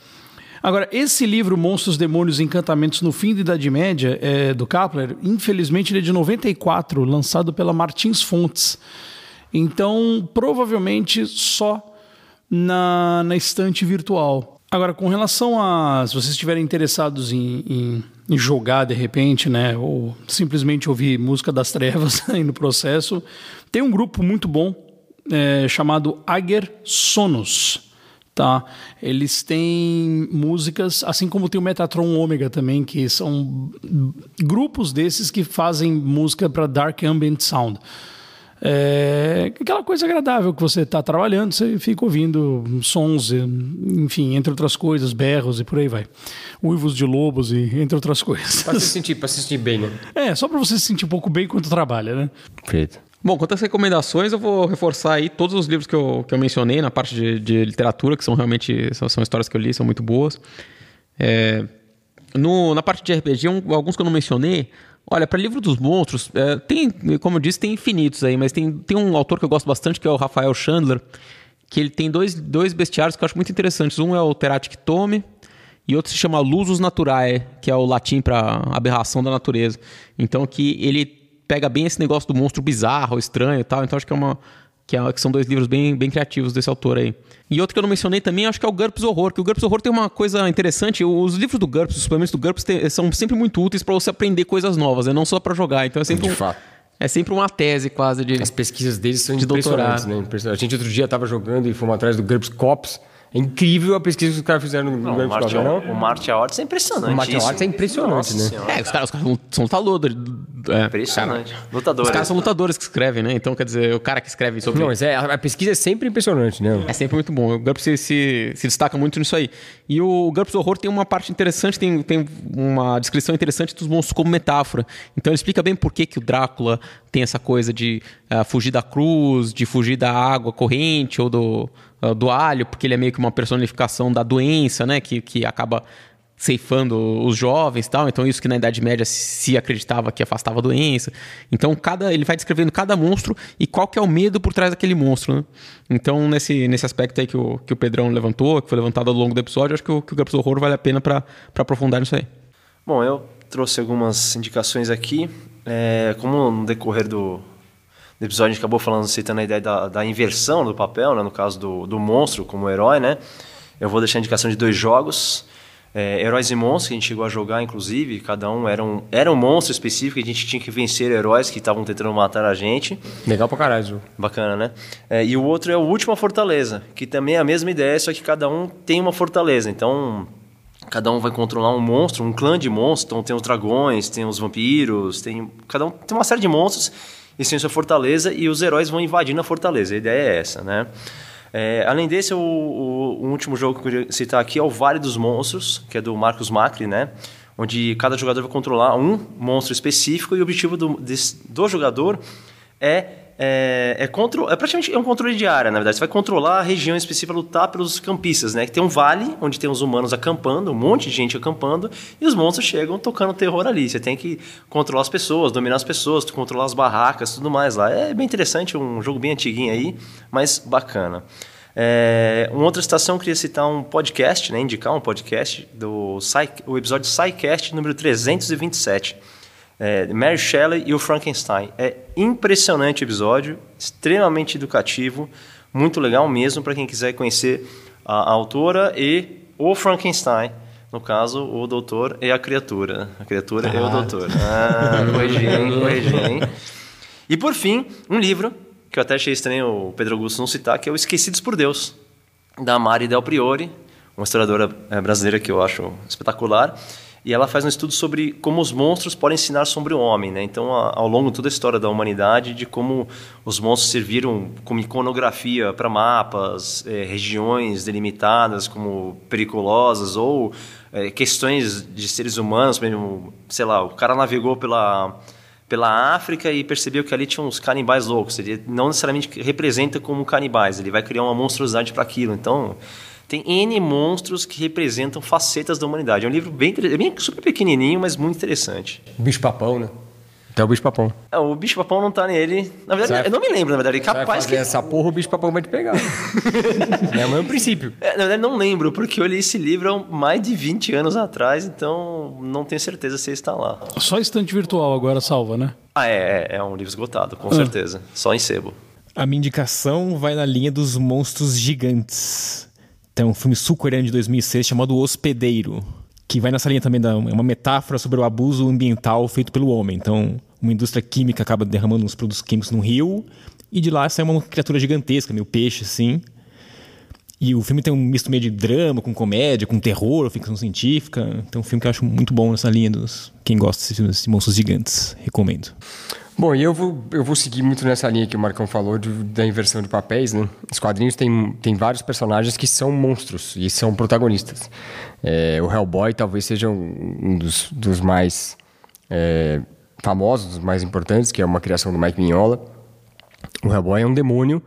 Agora, esse livro, Monstros, Demônios e Encantamentos no Fim da Idade Média, é, do Kapler, infelizmente ele é de 94, lançado pela Martins Fontes. Então, provavelmente só na, na estante virtual. Agora, com relação a. Se vocês estiverem interessados em, em, em jogar de repente, né? Ou simplesmente ouvir música das trevas aí no processo, tem um grupo muito bom é, chamado Ager Sonos. Tá? Eles têm músicas, assim como tem o Metatron Ômega também, que são grupos desses que fazem música para Dark Ambient Sound. É aquela coisa agradável que você está trabalhando, você fica ouvindo sons, enfim, entre outras coisas, berros e por aí vai. Uivos de lobos e entre outras coisas. Pra se sentir, pra se sentir bem, né? É, só para você se sentir um pouco bem enquanto trabalha, né? Perfeito. Bom, quanto às recomendações, eu vou reforçar aí todos os livros que eu, que eu mencionei na parte de, de literatura, que são realmente são, são histórias que eu li, são muito boas. É, no, na parte de RPG, um, alguns que eu não mencionei. Olha, para livro dos monstros, é, tem, como eu disse, tem infinitos aí, mas tem, tem um autor que eu gosto bastante, que é o Rafael Chandler, que ele tem dois, dois bestiários que eu acho muito interessantes. Um é o Teratic Tome, e outro se chama Lusus Naturae, que é o latim para aberração da natureza. Então, que ele pega bem esse negócio do monstro bizarro, estranho e tal. Então, acho que é uma, que, é, que, são dois livros bem, bem criativos desse autor aí. E outro que eu não mencionei também, acho que é o GURPS Horror, que o GURPS Horror tem uma coisa interessante, os livros do GURPS, os suplementos do GURPS tem, são sempre muito úteis para você aprender coisas novas, é não só para jogar, então é sempre De um, fato. é sempre uma tese quase de As pesquisas deles são De impressionantes, doutorado. né? Impressionante. A gente outro dia estava jogando e fomos atrás do GURPS Cops. É incrível a pesquisa que os caras fizeram no Não, o GURPS Cops, Martial, não? o Martial Arts é impressionante. O Martial isso. Arts é impressionante, Nossa né? Senhora. É, os caras, os caras são, lutadores. É, Impressionante. cara, Lutadores. Os caras são lutadores que escrevem, né? Então, quer dizer, o cara que escreve sobre. Não, mas é, a a pesquisa é sempre impressionante, né? É sempre muito bom. O GURPS se, se, se destaca muito nisso aí. E o GURPS Horror tem uma parte interessante, tem, tem uma descrição interessante dos monstros como metáfora. Então ele explica bem por que, que o Drácula tem essa coisa de ah, fugir da cruz, de fugir da água corrente ou do, ah, do alho, porque ele é meio que uma personificação da doença, né? Que, que acaba ceifando os jovens tal. Então, isso que na Idade Média se acreditava que afastava a doença. Então, cada, ele vai descrevendo cada monstro e qual que é o medo por trás daquele monstro, né? Então, nesse, nesse aspecto aí que o, que o Pedrão levantou, que foi levantado ao longo do episódio, acho que o, que o GURPS Horror vale a pena para aprofundar nisso aí. Bom, eu trouxe algumas indicações aqui. É, como no decorrer do, do episódio a gente acabou falando, citando a ideia da, da inversão do papel, né, no caso do, do monstro como herói, né? Eu vou deixar a indicação de dois jogos. É, Heróis e Monstros, que a gente chegou a jogar, inclusive. Cada um era um, era um monstro específico e a gente tinha que vencer heróis que estavam tentando matar a gente. Legal pra caralho, Ju. Bacana, né? É, e o outro é o Última Fortaleza, que também é a mesma ideia, só que cada um tem uma fortaleza. Então, cada um vai controlar um monstro, um clã de monstros. Então, tem os dragões, tem os vampiros, tem cada um tem uma série de monstros tem sua fortaleza e os heróis vão invadindo a fortaleza. A ideia é essa, né? É, além desse, o, o- o último jogo que eu queria citar aqui é o Vale dos Monstros, que é do Marcos Macri, né? Onde cada jogador vai controlar um monstro específico e o objetivo do, desse- do jogador é é, é, contro- é praticamente é um controle de área, na verdade. Você vai controlar a região específica, lutar pelos campistas, né? Que tem um vale onde tem os humanos acampando, um monte de gente acampando, e os monstros chegam tocando terror ali. Você tem que controlar as pessoas, dominar as pessoas, controlar as barracas, tudo mais lá. É bem interessante, um jogo bem antiguinho aí, mas bacana. É, uma outra citação, eu queria citar um podcast, né? Indicar um podcast do Psy- o episódio SciCast número 327. É, Mary Shelley e o Frankenstein. É impressionante o episódio, extremamente educativo, muito legal mesmo para quem quiser conhecer a, a autora e o Frankenstein. No caso, o doutor e a criatura. A criatura e o doutor. Ah, corrigi, hein, corrigi, hein? E por fim, um livro que eu até achei estranho o Pedro Augusto não citar, que é o Esquecidos por Deus, da Mari Del Priori, uma historiadora eh, brasileira que eu acho espetacular. E ela faz um estudo sobre como os monstros podem ensinar sobre o homem, né? Então, a- ao longo de toda a história da humanidade, de como os monstros serviram como iconografia para mapas, eh, regiões delimitadas como periculosas ou eh, questões de seres humanos, exemplo, sei lá, o cara navegou pela pela África e percebeu que ali tinha uns canibais loucos. Ele não necessariamente representa como canibais, ele vai criar uma monstruosidade para aquilo. Então, tem N monstros que representam facetas da humanidade. É um livro bem, é bem super pequenininho, mas muito interessante. Bicho-papão, né? Até o bicho-papão. É, o bicho-papão não tá nele. Na verdade, eu não me lembro, na verdade. Capaz fazer que. essa porra, o bicho-papão vai te pegar. é o mesmo princípio. É, na verdade, não lembro, porque eu li esse livro há mais de 20 anos atrás, então não tenho certeza se ele está lá. Só estante virtual agora salva, né? Ah, é, é, é um livro esgotado, com certeza. Só em sebo. A minha indicação vai na linha dos monstros gigantes. Tem um filme sul-coreano de 2006 chamado O Hospedeiro, que vai nessa linha também da é uma metáfora sobre o abuso ambiental feito pelo homem. Então, uma indústria química acaba derramando uns produtos químicos no rio e de lá sai uma criatura gigantesca, meio peixe assim. E o filme tem um misto meio de drama, com comédia, com terror, ficção científica. Então, é um filme que eu acho muito bom nessa linha dos quem gosta desses filmes de monstros gigantes. Recomendo. Bom, e eu vou, eu vou seguir muito nessa linha que o Marcão falou de- da inversão de papéis, né? Os quadrinhos têm, tem vários personagens que são monstros e são protagonistas. É, o Hellboy talvez seja um, um dos, dos mais é, famosos, dos mais importantes, que é uma criação do Mike Mignola. O Hellboy é um demônio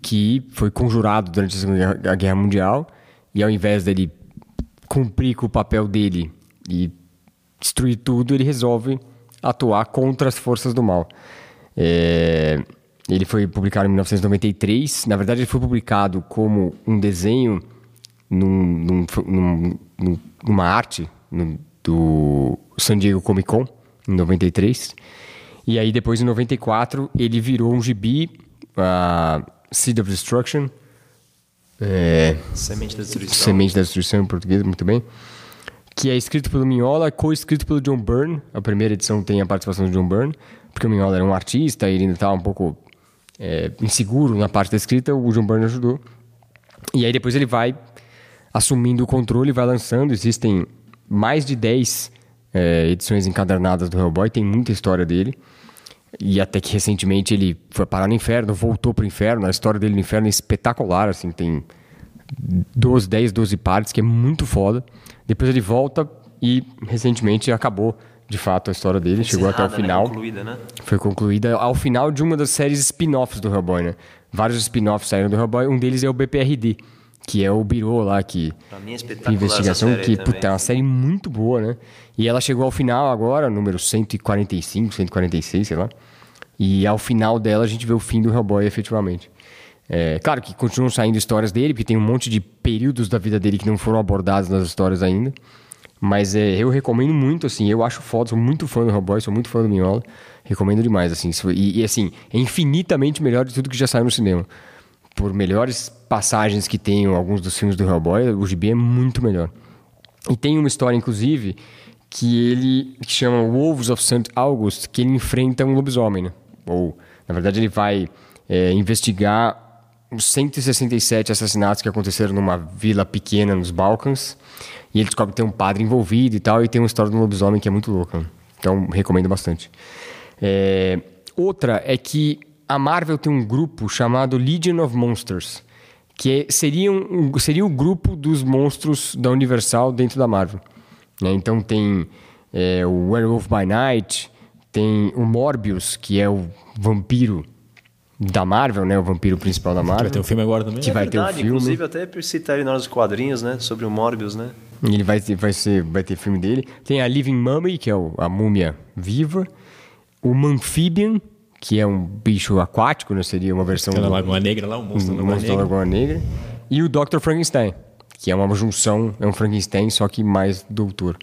que foi conjurado durante a Segunda Guerra- Mundial e ao invés dele cumprir com o papel dele e destruir tudo, ele resolve atuar contra as forças do mal. É, ele foi publicado em 1993. Na verdade, ele foi publicado como um desenho num, num, num, numa arte do San Diego Comic Con, em 93. E aí, depois, em 94, ele virou um gibi, uh, Seed of Destruction. É, Semente da Destruição. Semente da Destruição, em português, muito bem. Que é escrito pelo Mignola, co-escrito pelo John Byrne. A primeira edição tem a participação do John Byrne, porque o Mignola era um artista, ele ainda estava um pouco é, inseguro na parte da escrita, o John Byrne ajudou. E aí depois ele vai assumindo o controle, vai lançando. Existem mais de 10 é, edições encadernadas do Hellboy, tem muita história dele. E até que recentemente ele foi parar no inferno, voltou pro inferno. A história dele no inferno é espetacular, assim, tem 12, 10, 12 partes, que é muito foda. Depois ele volta e recentemente acabou de fato a história dele, chegou até o né? final. Né? Concluída, né? Foi concluída ao final de uma das séries spin-offs do Hellboy, né? Vários spin-offs saíram do Hellboy, um deles é o BPRD, que é o Biro lá que é investigação que puta, é uma série muito boa, né? E ela chegou ao final agora, número 145, 146, sei lá. E ao final dela a gente vê o fim do Hellboy efetivamente. É, claro que continuam saindo histórias dele, porque tem um monte de períodos da vida dele que não foram abordados nas histórias ainda. Mas é, eu recomendo muito, assim, eu acho foda, sou muito fã do Hellboy, sou muito fã do Mignola. Recomendo demais, assim. E, e, assim, é infinitamente melhor de tudo que já saiu no cinema por melhores passagens que tem alguns dos filmes do Hellboy, o gibi é muito melhor. E tem uma história, inclusive, que ele que chama Wolves of St. August, que ele enfrenta um lobisomem, né? Ou, na verdade, ele vai é, investigar os 167 assassinatos que aconteceram numa vila pequena nos Balcãs. E ele descobre que tem um padre envolvido e tal, e tem uma história de um lobisomem que é muito louca. Então, recomendo bastante. É, outra é que a Marvel tem um grupo chamado Legion of Monsters, que seria, um, seria o grupo dos monstros da Universal dentro da Marvel. Né? Então tem é, o Werewolf by Night, tem o Morbius, que é o vampiro da Marvel, né? O vampiro principal da Marvel. Vai ter um filme agora também. Que é vai verdade, ter um filme. Inclusive, até citar ele nos quadrinhos, né? Sobre o Morbius, né? Ele vai, vai, ser, vai ter filme dele. Tem a Living Mummy, que é o, a múmia viva. O Amphibian, que é um bicho aquático, né? Seria uma versão... Aquela do, Lagoa Negra lá, o monstro, um, da, Lagoa monstro da Lagoa Negra. E o Dr. Frankenstein, que é uma junção, é um Frankenstein, só que mais doutor.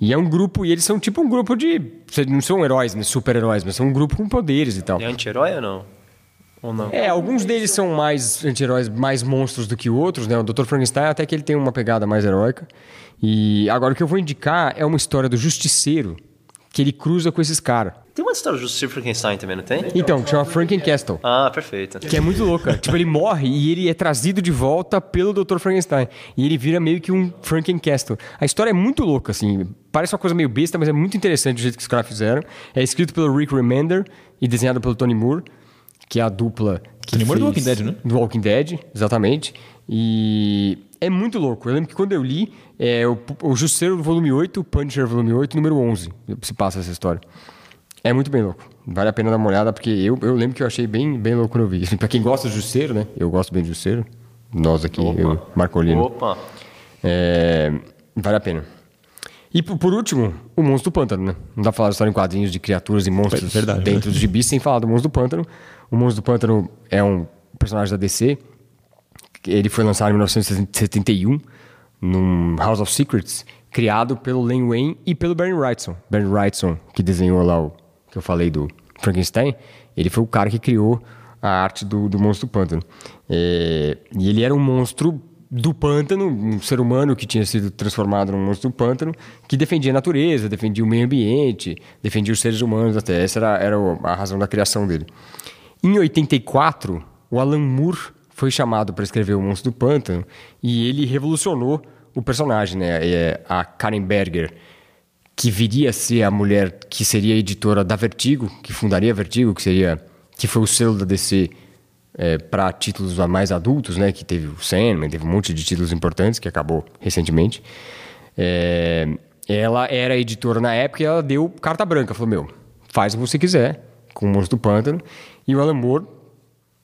E é um grupo, e eles são tipo um grupo de... Não são heróis, né? Super-heróis, mas são um grupo com poderes e tal. É anti-herói ou não? Ou não? É, alguns deles são mais anti-heróis, mais monstros do que outros, né? O Dr. Frankenstein até que ele tem uma pegada mais heróica. E agora o que eu vou indicar é uma história do Justiceiro, que ele cruza com esses caras. Tem uma história do Justiceiro Frankenstein também, não tem? Então, que chama Frankencastle. Ah, perfeito. Que é muito louca. tipo, ele morre e ele é trazido de volta pelo Dr. Frankenstein. E ele vira meio que um Frankencastle. A história é muito louca, assim. Parece uma coisa meio besta, mas é muito interessante o jeito que os caras fizeram. É escrito pelo Rick Remender e desenhado pelo Tony Moore que é a dupla que fez... do Walking Dead, né? Do Walking Dead, exatamente. E é muito louco. Eu lembro que quando eu li, é, o, o Justiceiro volume 8, o Punisher volume 8, número 11, se passa essa história. É muito bem louco. Vale a pena dar uma olhada, porque eu, eu lembro que eu achei bem, bem louco quando eu vi. Assim, pra quem gosta do Justiceiro, né? Eu gosto bem do Justiceiro. Nós aqui, Opa. eu, Marcolino. Opa! É, vale a pena. E por, último, o Monstro do Pântano, né? Não dá pra falar de história em quadrinhos de criaturas e monstros verdade, dentro né? dos gibis sem falar do Monstro do Pântano. O Monstro do Pântano é um personagem da DC. Ele foi lançado em 1971 num House of Secrets, criado pelo Len Wayne e pelo Bernie Wrightson. Bernie Wrightson, que desenhou lá o que eu falei do Frankenstein, ele foi o cara que criou a arte do, do Monstro do Pântano. É, e ele era um monstro do pântano, um ser humano que tinha sido transformado num monstro do pântano, que defendia a natureza, defendia o meio ambiente, defendia os seres humanos até. Essa era, era a razão da criação dele. Em 84, o Alan Moore foi chamado para escrever O Monstro do Pântano e ele revolucionou o personagem, né? É a Karen Berger, que viria a ser a mulher que seria editora da Vertigo, que fundaria a Vertigo, que seria que foi o selo da DC é, para títulos mais adultos, né? Que teve o Sandman, teve um monte de títulos importantes que acabou recentemente. É, ela era editora na época e ela deu carta branca. Falou, meu, faz o que você quiser com o Monstro do Pântano. E o Alan Moore,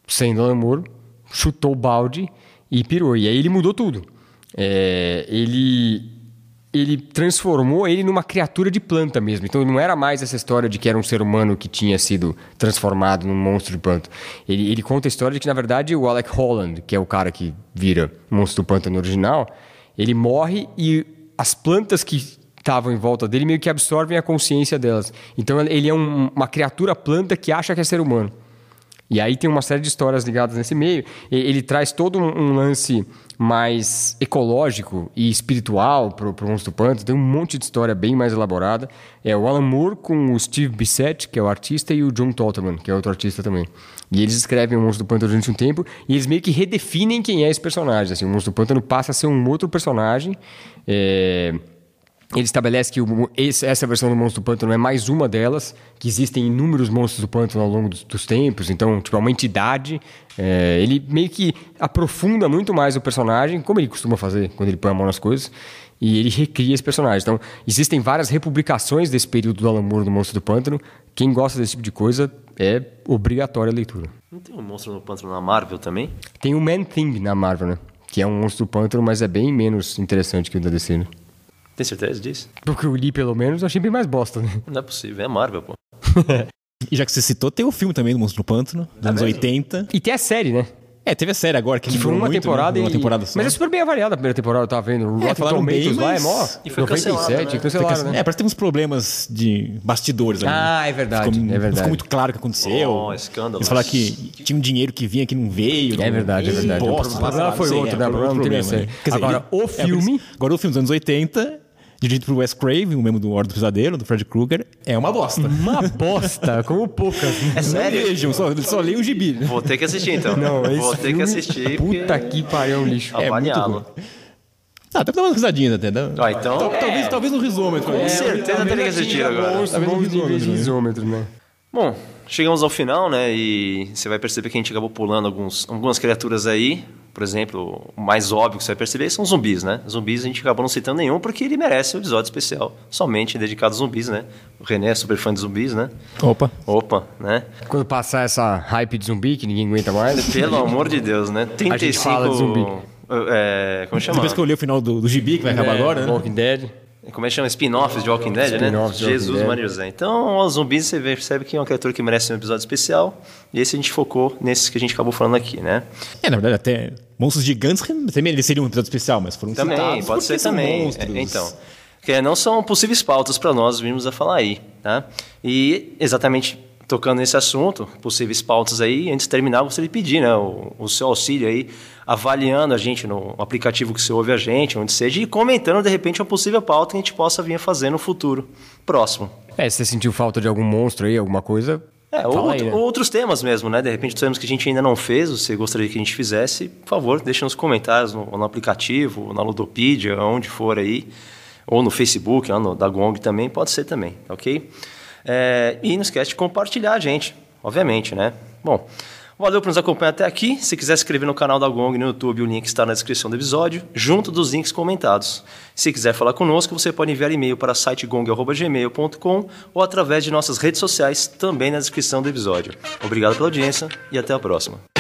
sendo Alan Moore, chutou o balde e pirou. E aí ele mudou tudo. É, ele ele transformou ele numa criatura de planta mesmo. Então não era mais essa história de que era um ser humano que tinha sido transformado num monstro de pântano. Ele, ele conta a história de que, na verdade, o Alec Holland, que é o cara que vira monstro do pântano original, ele morre e as plantas que estavam em volta dele meio que absorvem a consciência delas. Então ele é um, uma criatura planta que acha que é ser humano. E aí tem uma série de histórias ligadas nesse meio. Ele traz todo um lance mais ecológico e espiritual para o Monstro Pântano. Tem um monte de história bem mais elaborada. É o Alan Moore com o Steve Bissett, que é o artista, e o John Tolterman, que é outro artista também. E eles escrevem o Monstro do Pântano durante um tempo e eles meio que redefinem quem é esse personagem. Assim, o Monstro do Pântano passa a ser um outro personagem. É ele estabelece que o, esse, essa versão do Monstro do Pântano é mais uma delas, que existem inúmeros monstros do pântano ao longo dos, dos tempos, então, tipo, é uma entidade. É, ele meio que aprofunda muito mais o personagem, como ele costuma fazer quando ele põe a mão nas coisas, e ele recria esse personagem. Então, existem várias republicações desse período do Alan Moore do Monstro do Pântano. Quem gosta desse tipo de coisa é obrigatória a leitura. Não tem um monstro do pântano na Marvel também? Tem o Man Thing na Marvel, né? Que é um monstro do pântano, mas é bem menos interessante que o da DC, né? Tem certeza disso? Porque eu li, pelo menos, eu achei bem mais bosta, né? Não é possível, é Marvel, pô. e já que você citou, tem o filme também do Monstro do Pântano, dos anos 80. E tem a série, né? É, teve a série agora, que, que foi uma muito, temporada né? e... Uma temporada só. Mas é super bem avaliada a primeira temporada, eu tava vendo. O É, Rotten falaram Tomatoes bem, lá é mas- mó... E foi cancelado, 97, né? cancelaram, né? É, parece que tem uns problemas de bastidores ali. Ah, é verdade, Ficou, é não verdade. Ficou muito claro o que aconteceu. Oh, escândalo. Eles falaram que tinha um dinheiro que vinha que não veio. É verdade, é verdade. Impostos, O problema foi não outro, é, né? O problema não problema, série. né? Quer dizer, Agora, o é, filme- eles- agora o filme dos anos 80, dirigido por Wes Craven, o mesmo do Hora do Pesadelo, do Fred Krueger, é uma bosta. Uma bosta, como poucas. É sério? Não vejam, só, só leio o gibi. né? Vou ter que assistir então. Não, Vou ter que assistir. Puta porque- que pariu, é um lixo. É, muito Avaliá-lo. Ah, dá pra dar umas risadinhas até. Dá... Ah, então. Tal- talvez, talvez no risômetro. Com certeza teria que assistir agora. Bons, Talvez bons no níveis de isômetro, isômetro, né? Bom, chegamos ao final, né? E você vai perceber que a gente acabou pulando alguns, algumas criaturas aí. Por exemplo, o mais óbvio que você vai perceber são zumbis, né? Zumbis a gente acabou não citando nenhum porque ele merece um episódio especial, somente dedicado a zumbis, né? O René é super fã de zumbis, né? Opa. Opa, né? Quando passar essa hype de zumbi que ninguém aguenta mais. Pelo amor de Deus, né? 35. fala de zumbi. É, como chama? Depois que eu li o final do, do gibi, que vai acabar É, agora, né? Walking Dead. Como é que chama? Spin-offs de Walking Dead, né? De Walking Jesus. Maria José. Então, os zumbis você percebe que é uma criatura que merece um episódio especial. E esse a gente focou nesses que a gente acabou falando aqui, né? É, na verdade, até monstros gigantes também eles seriam um episódio especial, mas foram Também, citados pode ser também. monstros. É, Então, que não são possíveis pautas para nós virmos a falar aí, tá? E exatamente tocando nesse assunto, possíveis pautas aí, antes de terminar, gostaria de pedir, né, o, o seu auxílio aí, avaliando a gente no aplicativo que você ouve a gente, onde seja, e comentando de repente uma possível pauta que a gente possa vir a fazer no futuro próximo. É, se você sentiu falta de algum monstro aí, alguma coisa. É, ou, aí, né? ou outros temas mesmo, né? De repente, temas que a gente ainda não fez, você gostaria que a gente fizesse, por favor, deixe nos comentários no, no aplicativo, na Ludopedia, onde for aí, ou no Facebook, lá no, da Gong também, pode ser também, ok? É, e não esquece de compartilhar a gente, obviamente, né? Bom, valeu por nos acompanhar até aqui. Se quiser se inscrever no canal da Gong no YouTube, o link está na descrição do episódio, junto dos links comentados. Se quiser falar conosco, você pode enviar e-mail para sitegang.gmail.com ou através de nossas redes sociais, também na descrição do episódio. Obrigado pela audiência e até a próxima.